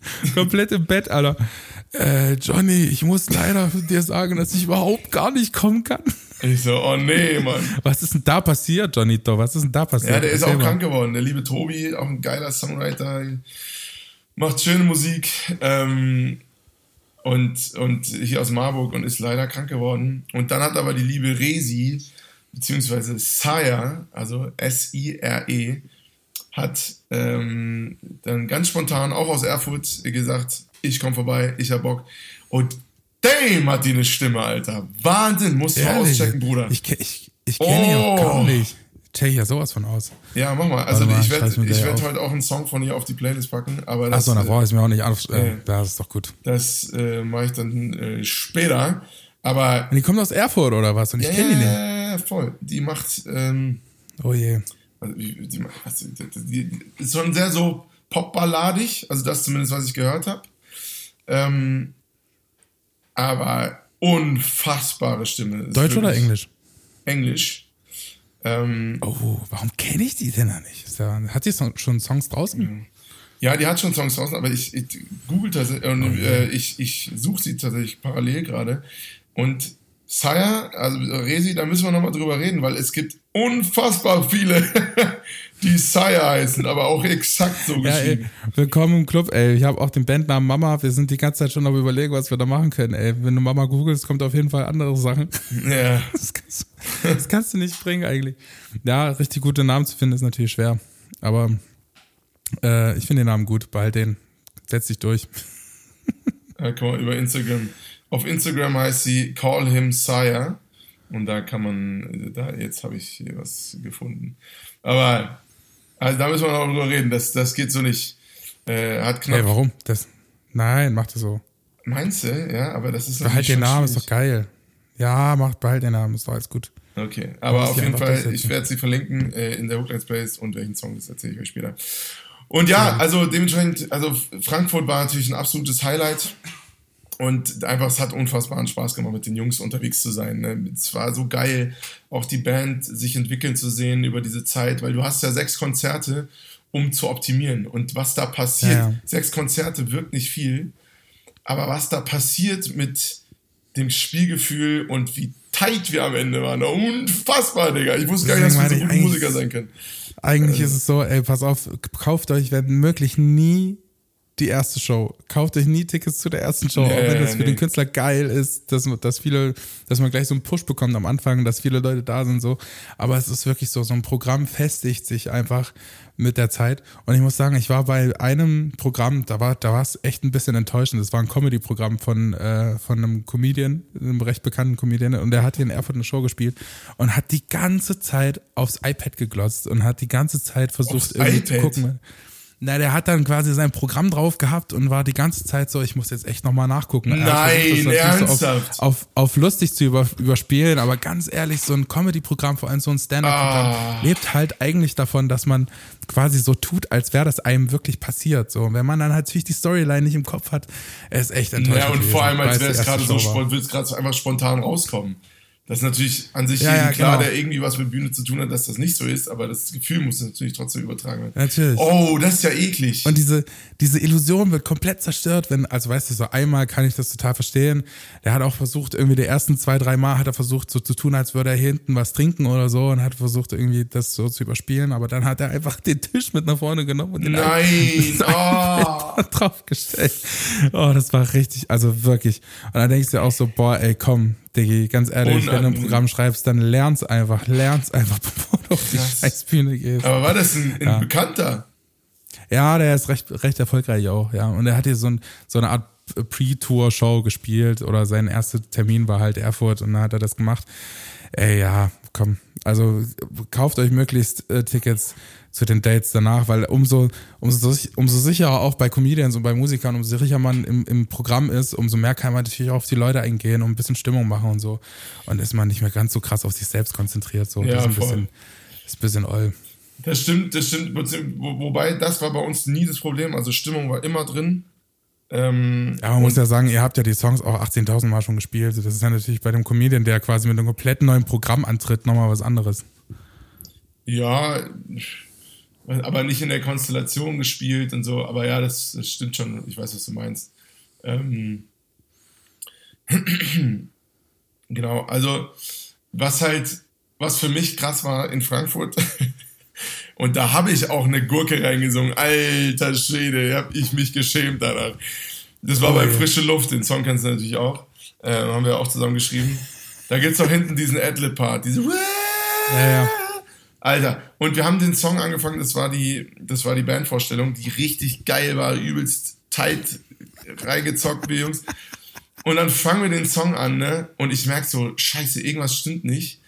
Komplett im Bett, Alter. Äh, Johnny, ich muss leider dir sagen, dass ich überhaupt gar nicht kommen kann. Ich so, oh nee, Mann. Was ist denn da passiert, Johnito? Was ist denn da passiert? Ja, der ist Erzähl auch mal. krank geworden. Der liebe Tobi, auch ein geiler Songwriter, macht schöne Musik ähm, und, und hier aus Marburg und ist leider krank geworden. Und dann hat aber die liebe Resi, beziehungsweise Saya, also S-I-R-E, hat ähm, dann ganz spontan auch aus Erfurt gesagt, ich komme vorbei, ich hab Bock. Und damn hat die eine Stimme, Alter. Wahnsinn, musst du Ehrlich? auschecken, Bruder. Ich, ich, ich kenne ihn auch Oh. gar nicht. Check ja sowas von aus. Ja, mach mal. Also mal, ich werde ich werd heute auch einen Song von ihr auf die Playlist packen, aber das, Achso, äh, brauche ich es mir auch nicht auf. Äh, äh, das ist doch gut. das äh, mache ich dann äh, später. Aber Und die kommt aus Erfurt oder was? Und ich ja, kenne die nicht. ja, voll. Die macht, ähm, Oh je. Also, die, die, was, die, die, die ist schon sehr so popballadig, also das zumindest, was ich gehört habe. Ähm, aber unfassbare Stimme. Deutsch oder Englisch? Englisch. Ähm, Oh, warum kenne ich die denn da nicht? Hat sie so- schon Songs draußen? Ja, die hat schon Songs draußen, aber ich, ich google tatsächlich, und, äh, ich, ich suche sie tatsächlich parallel gerade. Und Sire, also Resi, da müssen wir nochmal drüber reden, weil es gibt unfassbar viele, die Sire heißen, aber auch exakt so Ja, ey, geschrieben. willkommen im Club, ey. Ich habe auch den Bandnamen Mama. Wir sind die ganze Zeit schon am überlegen, was wir da machen können, ey. Wenn du Mama googelst, kommt auf jeden Fall andere Sachen. Ja. Das kannst, du- das kannst du nicht bringen eigentlich. Ja, richtig gute Namen zu finden ist natürlich schwer. Aber äh, ich finde den Namen gut. Behalt den. Setz dich durch. Ja, kann man über Instagram. Auf Instagram heißt sie Call Him Sire. Und da kann man, da, jetzt habe ich hier was gefunden. Aber, also da müssen wir noch drüber reden. Das, das geht so nicht. Äh, hat knapp. Ey, warum? Das, nein, mach das so. Meinst du? Ja, aber das ist Behalt den Namen, ist doch geil. Ja, mach, behalt den Namen, ist doch alles gut. Okay, aber auf jeden Fall, ich werde sie verlinken äh, in der Hookline Space und welchen Song, das erzähle ich euch später. Und ja, also dementsprechend, also Frankfurt war natürlich ein absolutes Highlight und einfach, es hat unfassbaren Spaß gemacht, mit den Jungs unterwegs zu sein. Ne? Es war so geil, auch die Band sich entwickeln zu sehen über diese Zeit, weil du hast ja sechs Konzerte, um zu optimieren und was da passiert, Ja, ja. sechs Konzerte wirkt nicht viel, aber was da passiert mit dem Spielgefühl und wie tight wir am Ende waren, unfassbar, Digga. Ich wusste gar nicht, dass wir so Deswegen gute Musiker sein können. Eigentlich ist es so, ey, pass auf, kauft euch, wenn möglich, nie die erste Show. Kauft euch nie Tickets zu der ersten Show, Nee, auch wenn das für nee. den Künstler geil ist, dass, dass viele, dass man gleich so einen Push bekommt am Anfang, dass viele Leute da sind, so. Aber es ist wirklich so, so ein Programm festigt sich einfach mit der Zeit. Und ich muss sagen, ich war bei einem Programm, da war, da war es echt ein bisschen enttäuschend. Das war ein Comedy-Programm von, äh, von einem Comedian, einem recht bekannten Comedian, und der hat hier in Erfurt eine Show gespielt und hat die ganze Zeit aufs iPad geglotzt und hat die ganze Zeit versucht, Aufs irgendwie zu iPad? gucken. Na, der hat dann quasi sein Programm drauf gehabt und war die ganze Zeit so, ich muss jetzt echt nochmal nachgucken. Nein, das ernsthaft? So auf, auf, auf lustig zu über, überspielen, aber ganz ehrlich, so ein Comedy-Programm, vor allem so ein Stand-Up-Programm, Ah. lebt halt eigentlich davon, dass man quasi so tut, als wäre das einem wirklich passiert. So, wenn man dann halt natürlich die Storyline nicht im Kopf hat, er ist echt enttäuscht. Ja, und vor allem, als wäre es gerade so, will es gerade so einfach spontan rauskommen. Das ist natürlich an sich Ja, ja, klar, genau. der irgendwie was mit Bühne zu tun hat, dass das nicht so ist, aber das Gefühl muss natürlich trotzdem übertragen werden. Natürlich. Oh, das ist ja eklig. Und diese, diese Illusion wird komplett zerstört, wenn, also weißt du, so einmal kann ich das total verstehen. Der hat auch versucht, irgendwie die ersten zwei, drei Mal hat er versucht, so zu tun, als würde er hier hinten was trinken oder so und hat versucht, irgendwie das so zu überspielen, aber dann hat er einfach den Tisch mit nach vorne genommen und den Nein, oh. draufgestellt. Oh, das war richtig, also wirklich. Und dann denkst du dir auch so, boah, ey, komm, Diggi, ganz ehrlich, wenn du ein Unangenehm. Programm schreibst, dann lern's einfach, lern's einfach, bevor du auf die Krass. Scheißbühne gehst. Aber war das ein, ein Ja. Bekannter? Ja, der ist recht, recht erfolgreich auch, ja. Und er hat hier so, ein, so eine Art Pre-Tour-Show gespielt oder sein erster Termin war halt Erfurt und dann hat er das gemacht. Ey, ja, komm. Also kauft euch möglichst äh, Tickets zu den Dates danach, weil umso, umso, umso sicherer auch bei Comedians und bei Musikern, umso sicherer man im, im Programm ist, umso mehr kann man natürlich auch auf die Leute eingehen und ein bisschen Stimmung machen und so. Und ist man nicht mehr ganz so krass auf sich selbst konzentriert. So. Ja, das ist ein voll. bisschen, ist ein bisschen oll. Das stimmt, das stimmt. Wo, wobei, das war bei uns nie das Problem. Also Stimmung war immer drin. Ähm, Ja, man muss ja sagen, ihr habt ja die Songs auch 18.000 Mal schon gespielt. Das ist ja natürlich bei dem Comedian, der quasi mit einem komplett neuen Programm antritt, nochmal was anderes. ja, aber nicht in der Konstellation gespielt und so. Aber ja, das, das stimmt schon. Ich weiß, was du meinst. Ähm, genau, also was halt, was für mich krass war in Frankfurt, und da habe ich auch eine Gurke reingesungen. Alter Schwede, hab ich mich geschämt danach. Das war Oh bei je. Frische Luft, den Song kennst du natürlich auch. Äh, haben wir auch zusammen geschrieben. Da gibt's doch hinten diesen Adlib-Part, diese Ja, ja. Alter, und wir haben den Song angefangen, das war die, das war die Bandvorstellung, die richtig geil war, übelst tight reingezockt, wir Jungs. Und dann fangen wir den Song an, ne? Und ich merk so, scheiße, irgendwas stimmt nicht.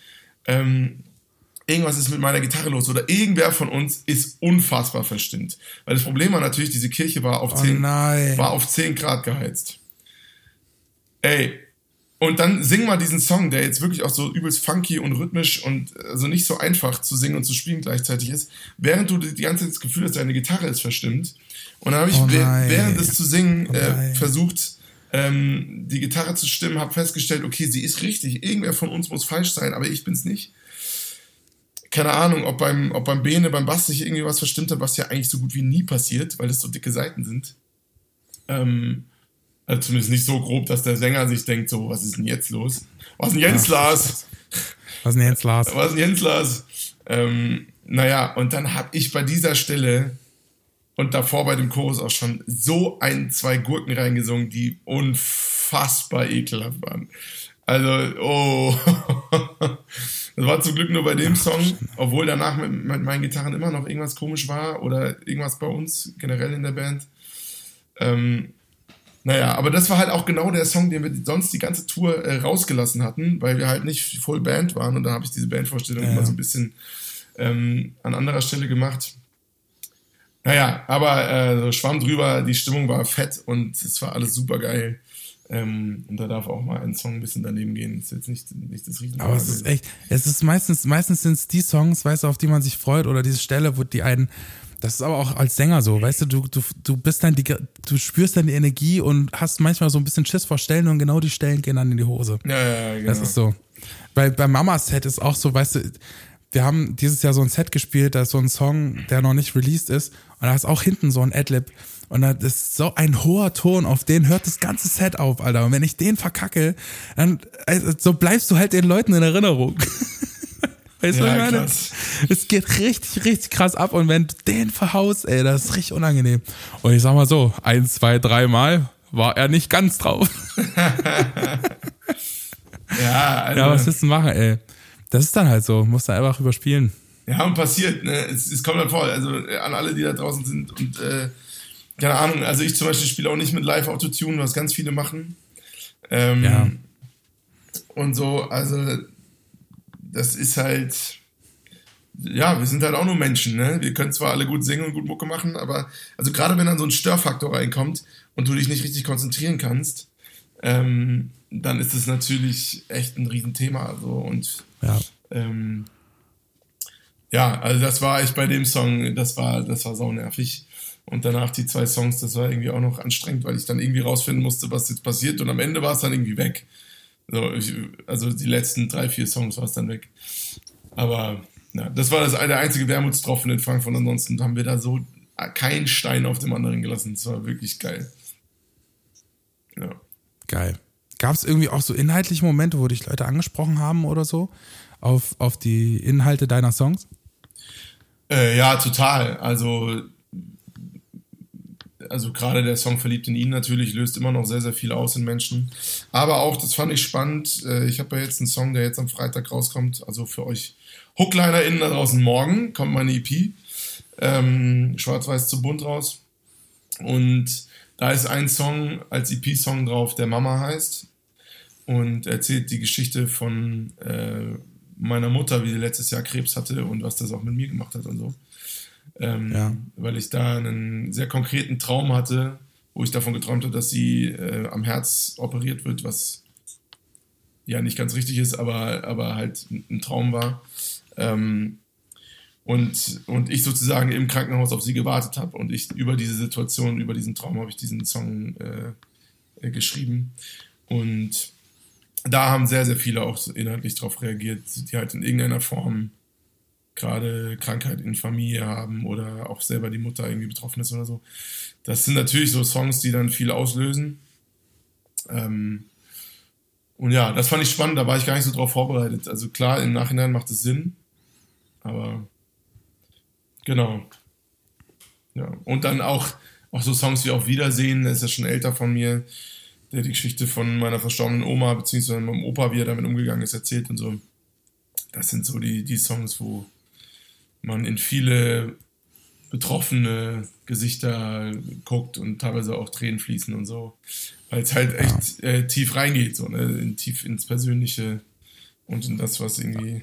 Ähm, irgendwas ist mit meiner Gitarre los oder irgendwer von uns ist unfassbar verstimmt. Weil das Problem war natürlich, diese Kirche war auf Oh 10, nein. war auf 10 Grad geheizt. Ey, und dann sing mal diesen Song, der jetzt wirklich auch so übelst funky und rhythmisch und also nicht so einfach zu singen und zu spielen gleichzeitig ist, während du die ganze Zeit das Gefühl hast, deine Gitarre ist verstimmt. Und dann habe ich Oh während des zu singen Oh äh, versucht, ähm, die Gitarre zu stimmen, habe festgestellt, okay, sie ist richtig, irgendwer von uns muss falsch sein, aber ich bin's nicht. keine Ahnung, ob beim, ob beim Bene, beim Bass sich irgendwie was verstimmt hat, was ja eigentlich so gut wie nie passiert, weil es so dicke Seiten sind. Ähm, also zumindest nicht so grob, dass der Sänger sich denkt, so, was ist denn jetzt los? Was ist denn Jens Lars? Was ist denn Jens Lars? Was ist denn Jens Lars? Ähm, naja, und dann habe ich bei dieser Stelle und davor bei dem Chorus auch schon so ein, zwei Gurken reingesungen, die unfassbar ekelhaft waren. Also, oh. Das war zum Glück nur bei dem Song, obwohl danach mit, mit meinen Gitarren immer noch irgendwas komisch war oder irgendwas bei uns generell in der Band. Ähm, naja, aber das war halt auch genau der Song, den wir sonst die ganze Tour äh, rausgelassen hatten, weil wir halt nicht voll Band waren und da habe ich diese Bandvorstellung ja. immer so ein bisschen ähm, an anderer Stelle gemacht. Naja, aber äh, Schwamm drüber, die Stimmung war fett und es war alles super geil. Ähm, und da darf auch mal ein Song ein bisschen daneben gehen. Das ist jetzt nicht, nicht das Riesen. Aber es ist echt, es ist meistens, meistens sind es die Songs, weißt du, auf die man sich freut oder diese Stelle, wo die einen, das ist aber auch als Sänger so, weißt du, du, du, du bist dann die, du spürst dann die Energie und hast manchmal so ein bisschen Schiss vor Stellen und genau die Stellen gehen dann in die Hose. Ja, ja, genau. Das ist so. Bei, bei Mamas Set ist auch so, weißt du, wir haben dieses Jahr so ein Set gespielt, da ist so ein Song, der noch nicht released ist und da ist auch hinten so ein Adlib und das ist so ein hoher Ton, auf den hört das ganze Set auf, Alter. Und wenn ich den verkacke, dann also, so bleibst du halt den Leuten in Erinnerung. weißt du, ja, ich meine? Es geht richtig, richtig krass ab. Und wenn du den verhaust, ey, das ist richtig unangenehm. Und ich sag mal so, ein, zwei, dreimal war er nicht ganz drauf. ja, also, ja, was willst du machen, ey? Das ist dann halt so, musst du einfach überspielen. Ja, und passiert, ne? Es, es kommt dann vor, also an alle, die da draußen sind und äh, keine Ahnung, also ich zum Beispiel spiele auch nicht mit Live Autotune, was ganz viele machen. Ähm, ja. Und so, also das ist halt, ja, wir sind halt auch nur Menschen, ne? Wir können zwar alle gut singen und gut Mucke machen, aber also gerade wenn dann so ein Störfaktor reinkommt und du dich nicht richtig konzentrieren kannst, ähm, dann ist es natürlich echt ein Riesenthema. So und ja. Ähm, ja, also das war echt bei dem Song, das war, das war sau nervig. Und danach die zwei Songs, das war irgendwie auch noch anstrengend, weil ich dann irgendwie rausfinden musste, was jetzt passiert. Und am Ende war es dann irgendwie weg. So, ich, also die letzten drei, vier Songs war es dann weg. Aber ja, das war das, der einzige Wermutstropfen in Frankfurt. Ansonsten haben wir da so keinen Stein auf dem anderen gelassen. Das war wirklich geil. Ja. Geil. Gab es irgendwie auch so inhaltliche Momente, wo dich Leute angesprochen haben oder so? Auf, auf die Inhalte deiner Songs? Äh, ja, total. Also also gerade der Song Verliebt in ihn natürlich löst immer noch sehr, sehr viel aus in Menschen. Aber auch, das fand ich spannend, äh, ich habe ja jetzt einen Song, der jetzt am Freitag rauskommt, also für euch HooklinerInnen da draußen morgen kommt meine EP, ähm, Schwarz-Weiß zu bunt raus. Und da ist ein Song als EP-Song drauf, der Mama heißt und erzählt die Geschichte von äh, meiner Mutter, wie sie letztes Jahr Krebs hatte und was das auch mit mir gemacht hat und so ähm, ja. weil ich da einen sehr konkreten Traum hatte, wo ich davon geträumt habe, dass sie äh, am Herz operiert wird, was ja nicht ganz richtig ist, aber, aber halt ein Traum war. Ähm, und, und ich sozusagen im Krankenhaus auf sie gewartet habe und ich über diese Situation, über diesen Traum habe ich diesen Song äh, äh, geschrieben. Und da haben sehr, sehr viele auch inhaltlich darauf reagiert, die halt in irgendeiner Form gerade Krankheit in Familie haben oder auch selber die Mutter irgendwie betroffen ist oder so. Das sind natürlich so Songs, die dann viel auslösen. Ähm, und ja, das fand ich spannend, da war ich gar nicht so drauf vorbereitet. Also klar, im Nachhinein macht es Sinn, aber genau. Ja, und dann auch, auch so Songs wie Auf Wiedersehen, der ist ja schon älter von mir, der die Geschichte von meiner verstorbenen Oma beziehungsweise meinem Opa, wie er damit umgegangen ist, erzählt und so. Das sind so die, die Songs, wo, man in viele betroffene Gesichter guckt und teilweise auch Tränen fließen und so. Weil es halt echt äh, tief reingeht, so, ne? In, tief ins Persönliche und in das, was irgendwie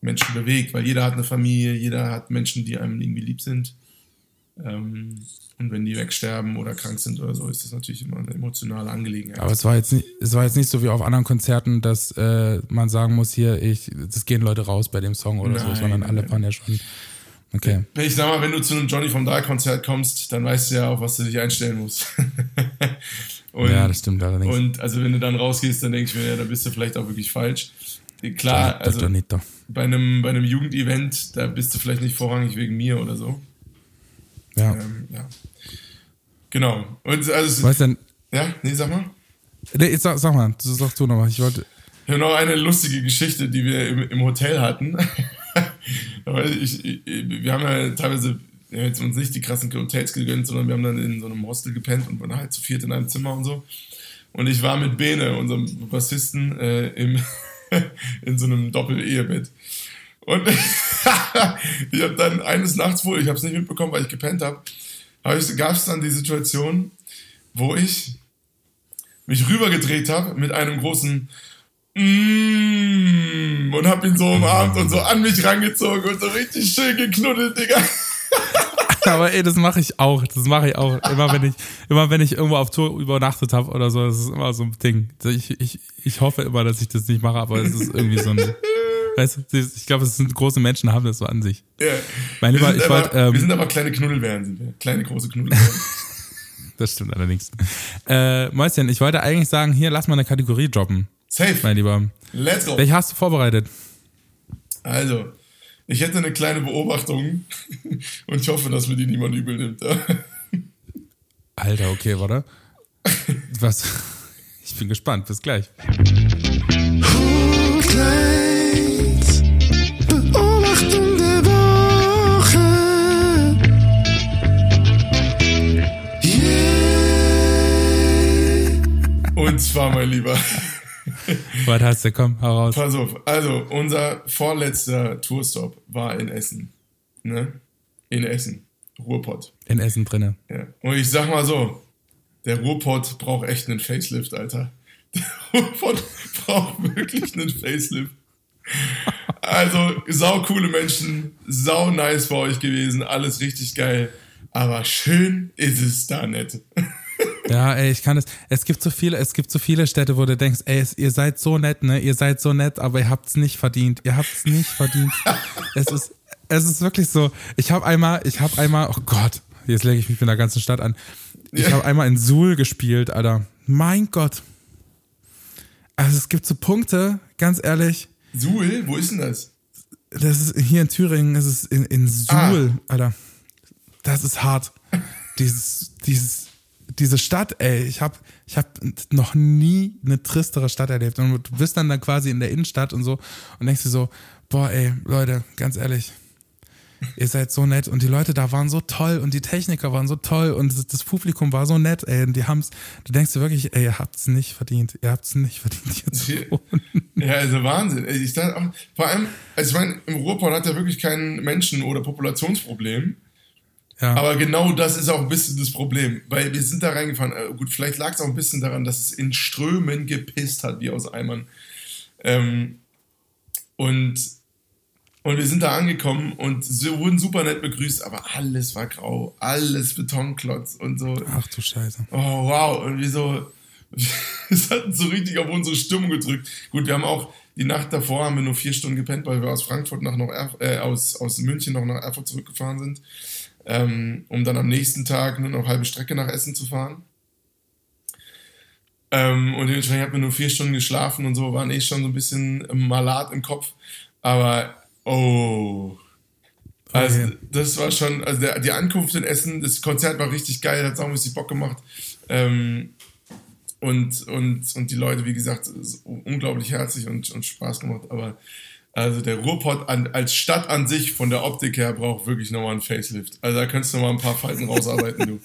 Menschen bewegt. Weil jeder hat eine Familie, jeder hat Menschen, die einem irgendwie lieb sind. Ähm, und wenn die wegsterben oder krank sind oder so, ist das natürlich immer eine emotionale Angelegenheit. Aber es war jetzt nicht, es war jetzt nicht so wie auf anderen Konzerten, dass äh, man sagen muss, hier, ich, es gehen Leute raus bei dem Song oder nein, so, sondern alle waren ja schon. Okay. Ich sag mal, wenn du zu einem Johnny vom Dahl Konzert kommst, dann weißt du ja auch, was du dich einstellen musst. und, ja, das stimmt allerdings. Und also wenn du dann rausgehst, dann denke ich mir, ja, da bist du vielleicht auch wirklich falsch. klar, also bei einem, bei einem Jugendevent, da bist du vielleicht nicht vorrangig wegen mir oder so. Ja. Ähm, ja. Genau. Und also, du denn, ja, nee, sag mal. nee, jetzt sag, sag mal, du sagst du nochmal. Ich wollte, Ich habe noch eine lustige Geschichte, die wir im, im Hotel hatten. Ich, ich, wir haben ja teilweise wir haben jetzt uns nicht die krassen Hotels gegönnt, sondern wir haben dann in so einem Hostel gepennt und waren halt zu viert in einem Zimmer und so. Und ich war mit Bene, unserem Bassisten, äh, im, in so einem Doppel-Ehebett. Und ich habe dann eines Nachts wohl, ich habe es nicht mitbekommen, weil ich gepennt habe, hab gab es dann die Situation, wo ich mich rübergedreht habe mit einem großen Mm, und hab ihn so umarmt und so an mich rangezogen und so richtig schön geknuddelt, Digga. aber ey, das mache ich auch. Das mache ich auch. Immer wenn ich, immer wenn ich irgendwo auf Tour übernachtet habe oder so, das ist immer so ein Ding. Ich, ich, ich hoffe immer, dass ich das nicht mache, aber es ist irgendwie so ein. Weißt du, ich glaube, es sind große Menschen, haben das so an sich. Ja. Mein Wir Lieber, sind, ich aber, wollte. Ähm, wir sind aber kleine Knuddelbären, sind wir. Kleine, große Knuddelbären. das stimmt allerdings. Äh, Mäuschen, ich wollte eigentlich sagen, hier, lass mal eine Kategorie droppen, Safe. mein Lieber. Let's go. Welche hast du vorbereitet? Also, ich hätte eine kleine Beobachtung und ich hoffe, dass mir die niemand übel nimmt. Alter, okay, warte. Was? Ich bin gespannt. Bis gleich. Und zwar, mein Lieber. Was hast du? Komm, hau raus. Pass auf. Also, unser vorletzter Tourstop war in Essen. Ne? In Essen. Ruhrpott. In Essen drinne. Ja. Und ich sag mal so, der Ruhrpott braucht echt einen Facelift, Alter. Der Ruhrpott braucht wirklich einen Facelift. Also, sau coole Menschen, sau nice bei euch gewesen, alles richtig geil. Aber schön ist es da nicht. Ja, ey, ich kann es. Es gibt so viele, es gibt so viele Städte, wo du denkst, ey, es- ihr seid so nett, ne? Ihr seid so nett, aber ihr habt's nicht verdient. Ihr habt's nicht verdient. es ist, es ist wirklich so. Ich habe einmal, ich habe einmal, oh Gott, jetzt lege ich mich mit der ganzen Stadt an. Ich habe einmal in Suhl gespielt, Alter. Mein Gott. Also es gibt so Punkte, ganz ehrlich. Suhl, wo ist denn das? Das ist hier in Thüringen, es ist in, in Suhl, Alter. Das ist hart. Dieses, dieses, diese Stadt, ey, ich hab, ich hab noch nie eine tristere Stadt erlebt. Und du bist dann da quasi in der Innenstadt und so und denkst dir so, boah, ey, Leute, ganz ehrlich, ihr seid so nett und die Leute da waren so toll und die Techniker waren so toll und das, das Publikum war so nett, ey, und die haben's, du denkst dir wirklich, ey, ihr habt's nicht verdient, ihr habt's nicht verdient, wohnen. Ja, also Wahnsinn. Ey, Ich dachte auch, vor allem, also ich meine, im Ruhrpott hat ja wirklich kein Menschen- oder Populationsproblem. Ja. Aber genau das ist auch ein bisschen das Problem, weil wir sind da reingefahren. Äh, Gut, vielleicht lag es auch ein bisschen daran, dass es in Strömen gepisst hat, wie aus Eimern. Ähm, und, und wir sind da angekommen und sie wurden super nett begrüßt, aber alles war grau, alles Betonklotz und so. Ach du Scheiße. Oh, wow. Und wir so, es hat so richtig auf unsere Stimmung gedrückt. Gut, wir haben auch die Nacht davor haben wir nur vier Stunden gepennt, weil wir aus Frankfurt nach noch Erf äh, aus, aus München noch nach Erfurt zurückgefahren sind, ähm, um dann am nächsten Tag nur noch halbe Strecke nach Essen zu fahren. Ähm, und dementsprechend hatten wir nur vier Stunden geschlafen und so, waren eh schon so ein bisschen malat im Kopf. Aber, oh, also, Okay. das war schon, also der, die Ankunft in Essen, das Konzert war richtig geil, hat saumäßig Bock gemacht. Ähm, und, und, und die Leute, wie gesagt, unglaublich herzlich und, und Spaß gemacht. Aber also der Ruhrpott an, als Stadt an sich von der Optik her braucht wirklich nochmal einen Facelift. Also da könntest du nochmal ein paar Falten rausarbeiten, du.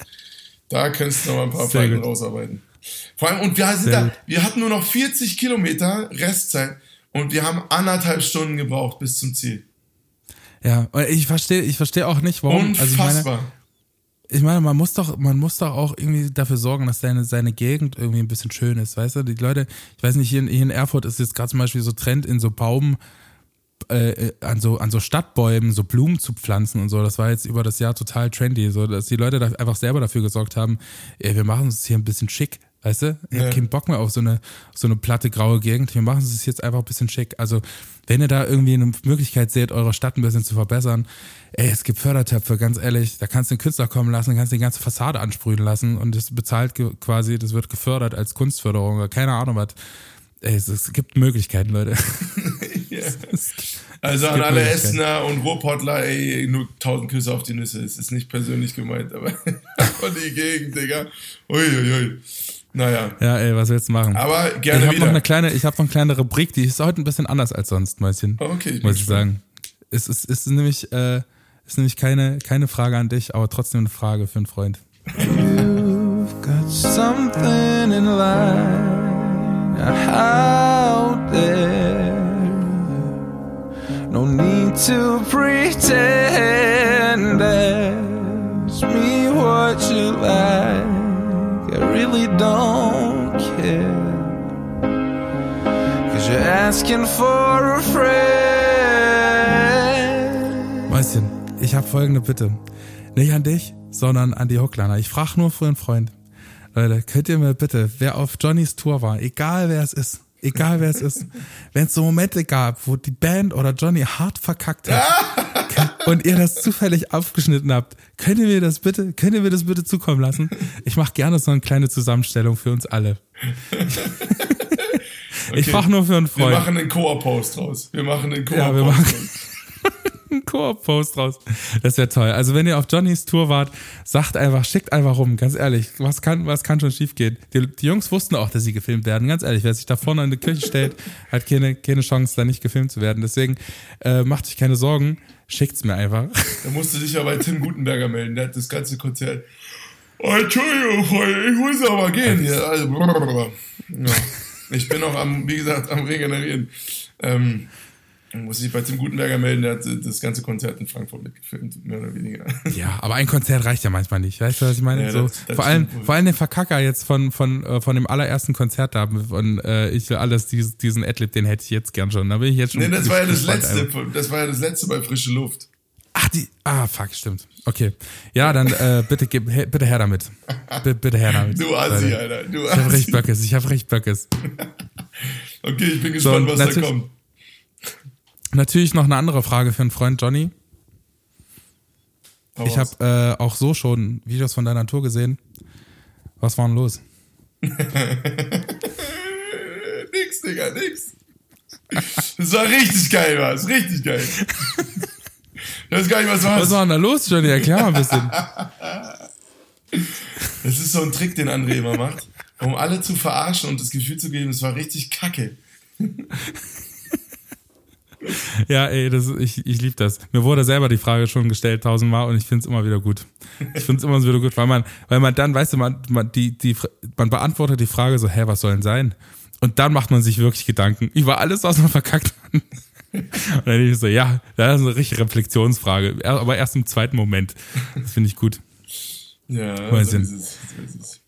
Da könntest du nochmal ein paar Sehr Falten gut. rausarbeiten. Vor allem, und wir sind Sehr da, wir hatten nur noch 40 Kilometer Restzeit und wir haben anderthalb Stunden gebraucht bis zum Ziel. Ja, und ich verstehe, ich verstehe auch nicht, warum. Also ich meine, Unfassbar. ich meine, man muss doch, man muss doch auch irgendwie dafür sorgen, dass seine, seine Gegend irgendwie ein bisschen schön ist, weißt du? Die Leute, ich weiß nicht, hier in, hier in Erfurt ist jetzt gerade zum Beispiel so Trend in so Baum, äh, äh, an so, an so Stadtbäumen so Blumen zu pflanzen und so. Das war jetzt über das Jahr total trendy, so, dass die Leute da einfach selber dafür gesorgt haben, ey, wir machen uns hier ein bisschen schick. Weißt du? Ich Ja. hab keinen Bock mehr auf so eine, so eine platte, graue Gegend. Wir machen es jetzt einfach ein bisschen schick. Also, wenn ihr da irgendwie eine Möglichkeit seht, eure Stadt ein bisschen zu verbessern, ey, es gibt Fördertöpfe, ganz ehrlich. Da kannst du einen Künstler kommen lassen, kannst die ganze Fassade ansprühen lassen und das bezahlt quasi, das wird gefördert als Kunstförderung oder keine Ahnung was. Ey, es, es gibt Möglichkeiten, Leute. Ja. Es- Also es an gibt alle. Essener und Ruhrpottler, ey, nur tausend Küsse auf die Nüsse. Es ist nicht persönlich gemeint, aber von die Gegend, Digga. Uiuiui. Naja, Ja, ey, was willst du machen? aber ich gerne habe noch wieder. eine kleine, ich habe noch eine kleine Rubrik, die ist heute ein bisschen anders als sonst, Mäuschen. Okay, ich muss ich sagen. Es ist, ist nämlich, äh, ist nämlich keine, keine Frage an dich, aber trotzdem eine Frage für einen Freund. You've got something in line out there. No need to pretend. Ask me what you like. I really don't care. Cause you're asking for a friend. Mäuschen, ich habe folgende Bitte. Nicht an dich, sondern an die Hookliner. Ich frage nur für einen Freund. Leute, könnt ihr mir bitte, wer auf Johnnys Tour war, egal wer es ist, egal wer es ist, wenn es so Momente gab, wo die Band oder Johnny hart verkackt hat und ihr das zufällig aufgeschnitten habt, könnt ihr mir das bitte, könnt ihr mir das bitte zukommen lassen? Ich mache gerne so eine kleine Zusammenstellung für uns alle. Ich Okay. frage nur für einen Wir Freund. machen einen Koop-Post raus. Wir machen einen Ja, wir Koop-Post machen-. Einen Koop-Post raus. Das wäre toll. Also wenn ihr auf Johnnys Tour wart, sagt einfach, schickt einfach rum, ganz ehrlich. Was kann, was kann schon schief gehen? Die, die Jungs wussten auch, dass sie gefilmt werden, ganz ehrlich. Wer sich da vorne in die Kirche stellt, hat keine, keine Chance, da nicht gefilmt zu werden. Deswegen äh, macht euch keine Sorgen, schickt's mir einfach. Da musst du dich ja bei Tim Gutenberger melden. Der hat das ganze Konzert. Oh, Entschuldigung, ich muss aber gehen. hier. Also, ja. Ich bin noch am, wie gesagt, am Regenerieren. Ähm, muss ich bei Tim Gutenberger melden, der hat äh, das ganze Konzert in Frankfurt mitgefilmt, mehr oder weniger. Ja, aber ein Konzert reicht ja manchmal nicht. Weißt du, was ich meine? Ja, so, das- das vor, allem, vor allem den Verkacker jetzt von, von, äh, von dem allerersten Konzert da, von äh, Ich will alles, dies, diesen Adlib, den hätte ich jetzt gern schon. Da bin ich jetzt schon. Nee, das war ja das letzte, einfach. das war ja das letzte bei Frische Luft. Ach, die. Ah, fuck, stimmt. Okay. Ja, dann äh, bitte, gib, he, bitte her damit. B bitte her damit. Du Assi. Alter. Du Ich hab Assi. recht Böckes, ich hab recht Böckes. Okay, ich bin So, gespannt, und was da kommt. Natürlich noch eine andere Frage für einen Freund Johnny. Hau Ich habe äh, auch so schon Videos von deiner Tour gesehen. Was war denn los? Nix, Digga, nix. Das war richtig geil, was? Richtig geil. Ich weiß gar nicht, was Was war's. war denn da los, Johnny? Erklär mal ein bisschen. Das ist so ein Trick, den André immer macht, um alle zu verarschen und das Gefühl zu geben, es war richtig kacke. Ja, ey, das, ich, ich liebe das. Mir wurde selber die Frage schon gestellt tausendmal und ich finde es immer wieder gut. Ich finde es immer wieder gut, weil man, weil man dann, weißt du, man, man, die, die, man beantwortet die Frage so, hä, was soll denn sein? Und dann macht man sich wirklich Gedanken über alles, was man verkackt hat. Und dann denke ich so, ja, das ist eine richtige Reflexionsfrage, Er- aber erst im zweiten Moment. Das finde ich gut. Ja, so Wahnsinn. ist es. So ist es.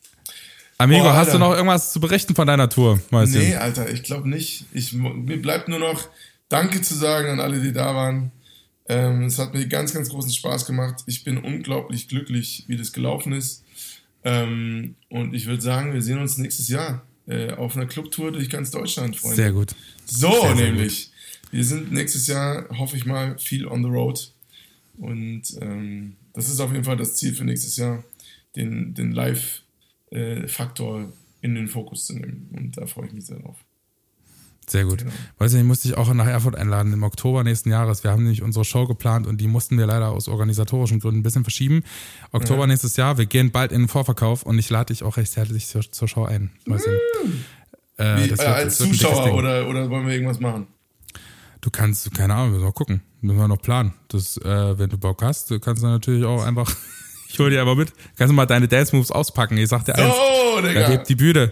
Amigo, Boah, hast du noch irgendwas zu berichten von deiner Tour? Mäuschen? Nee, Alter, ich glaube nicht. Ich, mir bleibt nur noch Danke zu sagen an alle, die da waren. Ähm, es hat mir ganz, ganz großen Spaß gemacht. Ich bin unglaublich glücklich, wie das gelaufen ist. Ähm, und ich würde sagen, wir sehen uns nächstes Jahr äh, auf einer Clubtour durch ganz Deutschland, Freunde. Sehr gut. So, Sehr, sehr nämlich. Wir sind nächstes Jahr, hoffe ich mal, viel on the road. Und ähm, das ist auf jeden Fall das Ziel für nächstes Jahr, den, den Live-Faktor in den Fokus zu nehmen. Und da freue ich mich sehr drauf. Sehr gut. Genau. Weißt du, ich musste dich auch nach Erfurt einladen im Oktober nächsten Jahres. Wir haben nämlich unsere Show geplant und die mussten wir leider aus organisatorischen Gründen ein bisschen verschieben. Oktober nächstes Jahr, wir gehen bald in den Vorverkauf und ich lade dich auch recht herzlich zur, zur Show ein. Weißt du? Äh, Wie, äh, wird- als Zuschauer oder, oder wollen wir irgendwas machen? Du kannst, keine Ahnung, müssen wir mal gucken. Müssen wir noch planen. Das, äh, wenn du Bock hast, kannst du natürlich auch einfach, ich hol dir einfach mit, kannst du mal deine Dance Moves auspacken. Ich sag dir eins, Oh, da Digga! webt die Bühne.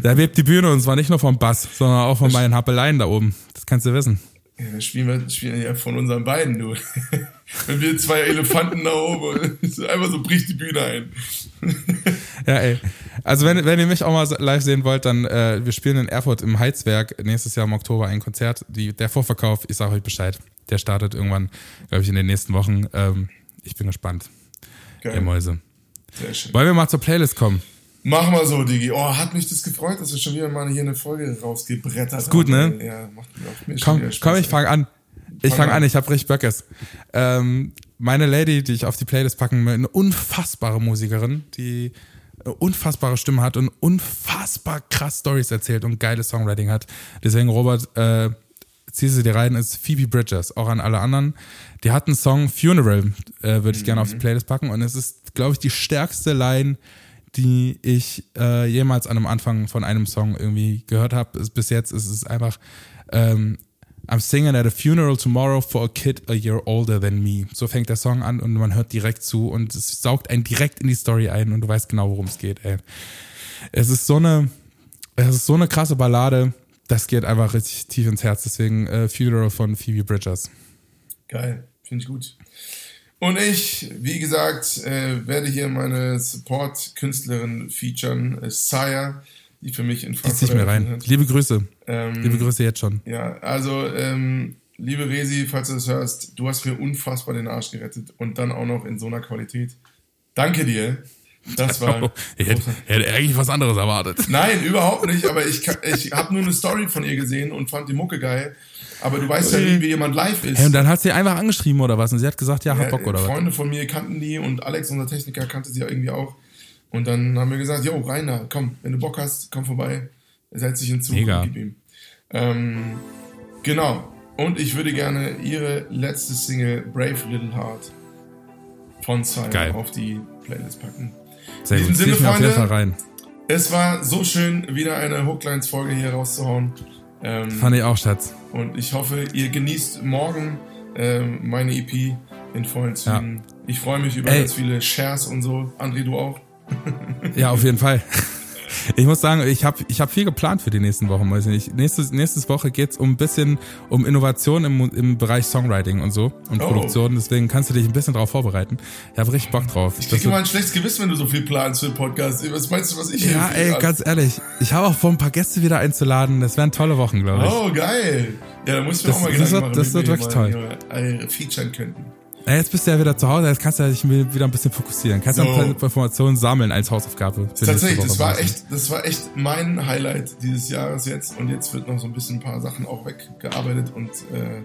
Da webt die Bühne und zwar nicht nur vom Bass, sondern auch von meinen Happeleien da oben. Das kannst du wissen. Ja, dann spielen wir spielen ja von unseren beiden, du. Wenn wir zwei Elefanten da oben, einfach so bricht die Bühne ein. Ja, ey. Also wenn, wenn ihr mich auch mal live sehen wollt, dann äh, wir spielen in Erfurt im Heizwerk nächstes Jahr im Oktober ein Konzert. Die, der Vorverkauf, ich sage euch Bescheid. Der startet irgendwann, glaube ich, in den nächsten Wochen. Ähm, ich bin gespannt. Ihr Geil. Mäuse. Sehr schön. Wollen wir mal zur Playlist kommen? Mach mal so, Digi. Oh, hat mich das gefreut, dass wir schon wieder mal hier eine Folge rausgebrettert Ist gut, ne? Ja, macht mir auch mir Komm, Spaß. komm, ich fange an. Ich Fang fange an. an, ich habe richtig Böckes. Ähm, meine Lady, die ich auf die Playlist packen will, eine unfassbare Musikerin, die unfassbare Stimme hat und unfassbar krass Stories erzählt und geile Songwriting hat. Deswegen, Robert, äh, zieh sie dir rein, ist Phoebe Bridgers, auch an alle anderen. Die hat einen Song Funeral, äh, würde ich gerne auf die Playlist packen und es ist, glaube ich, die stärkste Line, die ich äh, jemals an einem Anfang von einem Song irgendwie gehört habe. Bis jetzt ist es einfach ähm, I'm singing at a funeral tomorrow for a kid a year older than me. So fängt der Song an und man hört direkt zu und es saugt einen direkt in die Story ein und du weißt genau, worum es geht. Ey. Es ist so eine, es ist so eine krasse Ballade. Das geht einfach richtig tief ins Herz. Deswegen äh, Funeral von Phoebe Bridgers. Geil, finde ich gut. Und ich, wie gesagt, äh, werde hier meine Support-Künstlerin featuren, äh, Sire, die für mich in Frankfurt. Ich mir rein. Hat. Liebe Grüße. Ähm, liebe Grüße jetzt schon. Ja, also, ähm, liebe Resi, falls du das hörst, du hast mir unfassbar den Arsch gerettet und dann auch noch in so einer Qualität. Danke dir. Das war. ich hätte, hätte eigentlich was anderes erwartet. Nein, überhaupt nicht, aber ich, ich habe nur eine Story von ihr gesehen und fand die Mucke geil. Aber du weißt ja nie, wie jemand live ist. Hey, und dann hat sie einfach angeschrieben oder was? Und sie hat gesagt, ja, hab Bock oder Freunde was? Freunde von mir kannten die und Alex, unser Techniker, kannte sie ja irgendwie auch. Und dann haben wir gesagt, jo, Rainer, komm, wenn du Bock hast, komm vorbei. Setz dich hinzu Mega. und gib ihm. Ähm, genau. Und ich würde gerne ihre letzte Single Brave Little Heart von Simon auf die Playlist packen. Sehr In diesem gut. Sinne, Freunde, rein. es war so schön, wieder eine Hooklines-Folge hier rauszuhauen. Ähm, Fand ich auch, Schatz. Und ich hoffe, ihr genießt morgen ähm, meine EP in vollen Zügen. Ja. Ich freue mich über Ey. ganz viele Shares und so. André, du auch? ja, auf jeden Fall. Ich muss sagen, ich habe ich hab viel geplant für die nächsten Wochen. Weiß nicht. Nächstes, nächstes Woche geht's um ein bisschen um Innovation im, im Bereich Songwriting und so und oh. Produktion. Deswegen kannst du dich ein bisschen darauf vorbereiten. Ich habe richtig Bock drauf. Ich kriege immer ein schlechtes Gewissen, wenn du so viel planst für den Podcast. Was meinst du, was ich Ja, ey, an? ganz ehrlich. Ich habe auch vor, ein paar Gäste wieder einzuladen. Das wären tolle Wochen, glaube ich. Oh, geil. Ja, da muss ich mir das, auch mal Gedanken das wird, machen, das wird wirklich toll. Featuren könnten. Ja, jetzt bist du ja wieder zu Hause, jetzt kannst du dich wieder ein bisschen fokussieren. Kannst du so. ein paar Informationen sammeln als Hausaufgabe. Tatsächlich, das war echt, das war echt mein Highlight dieses Jahres jetzt und jetzt wird noch so ein bisschen ein paar Sachen auch weggearbeitet und äh,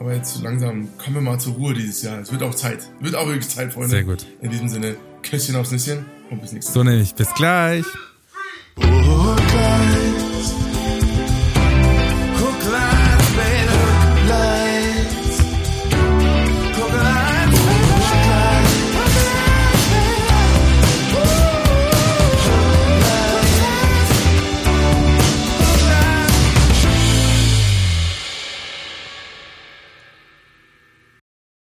aber jetzt so langsam kommen wir mal zur Ruhe dieses Jahr. Es wird auch Zeit. Wird auch wirklich Zeit, Freunde. Sehr gut. In diesem Sinne, Küsschen aufs Nüsschen und bis nächstes Mal. So nehme ich. Bis gleich. Oh, gleich.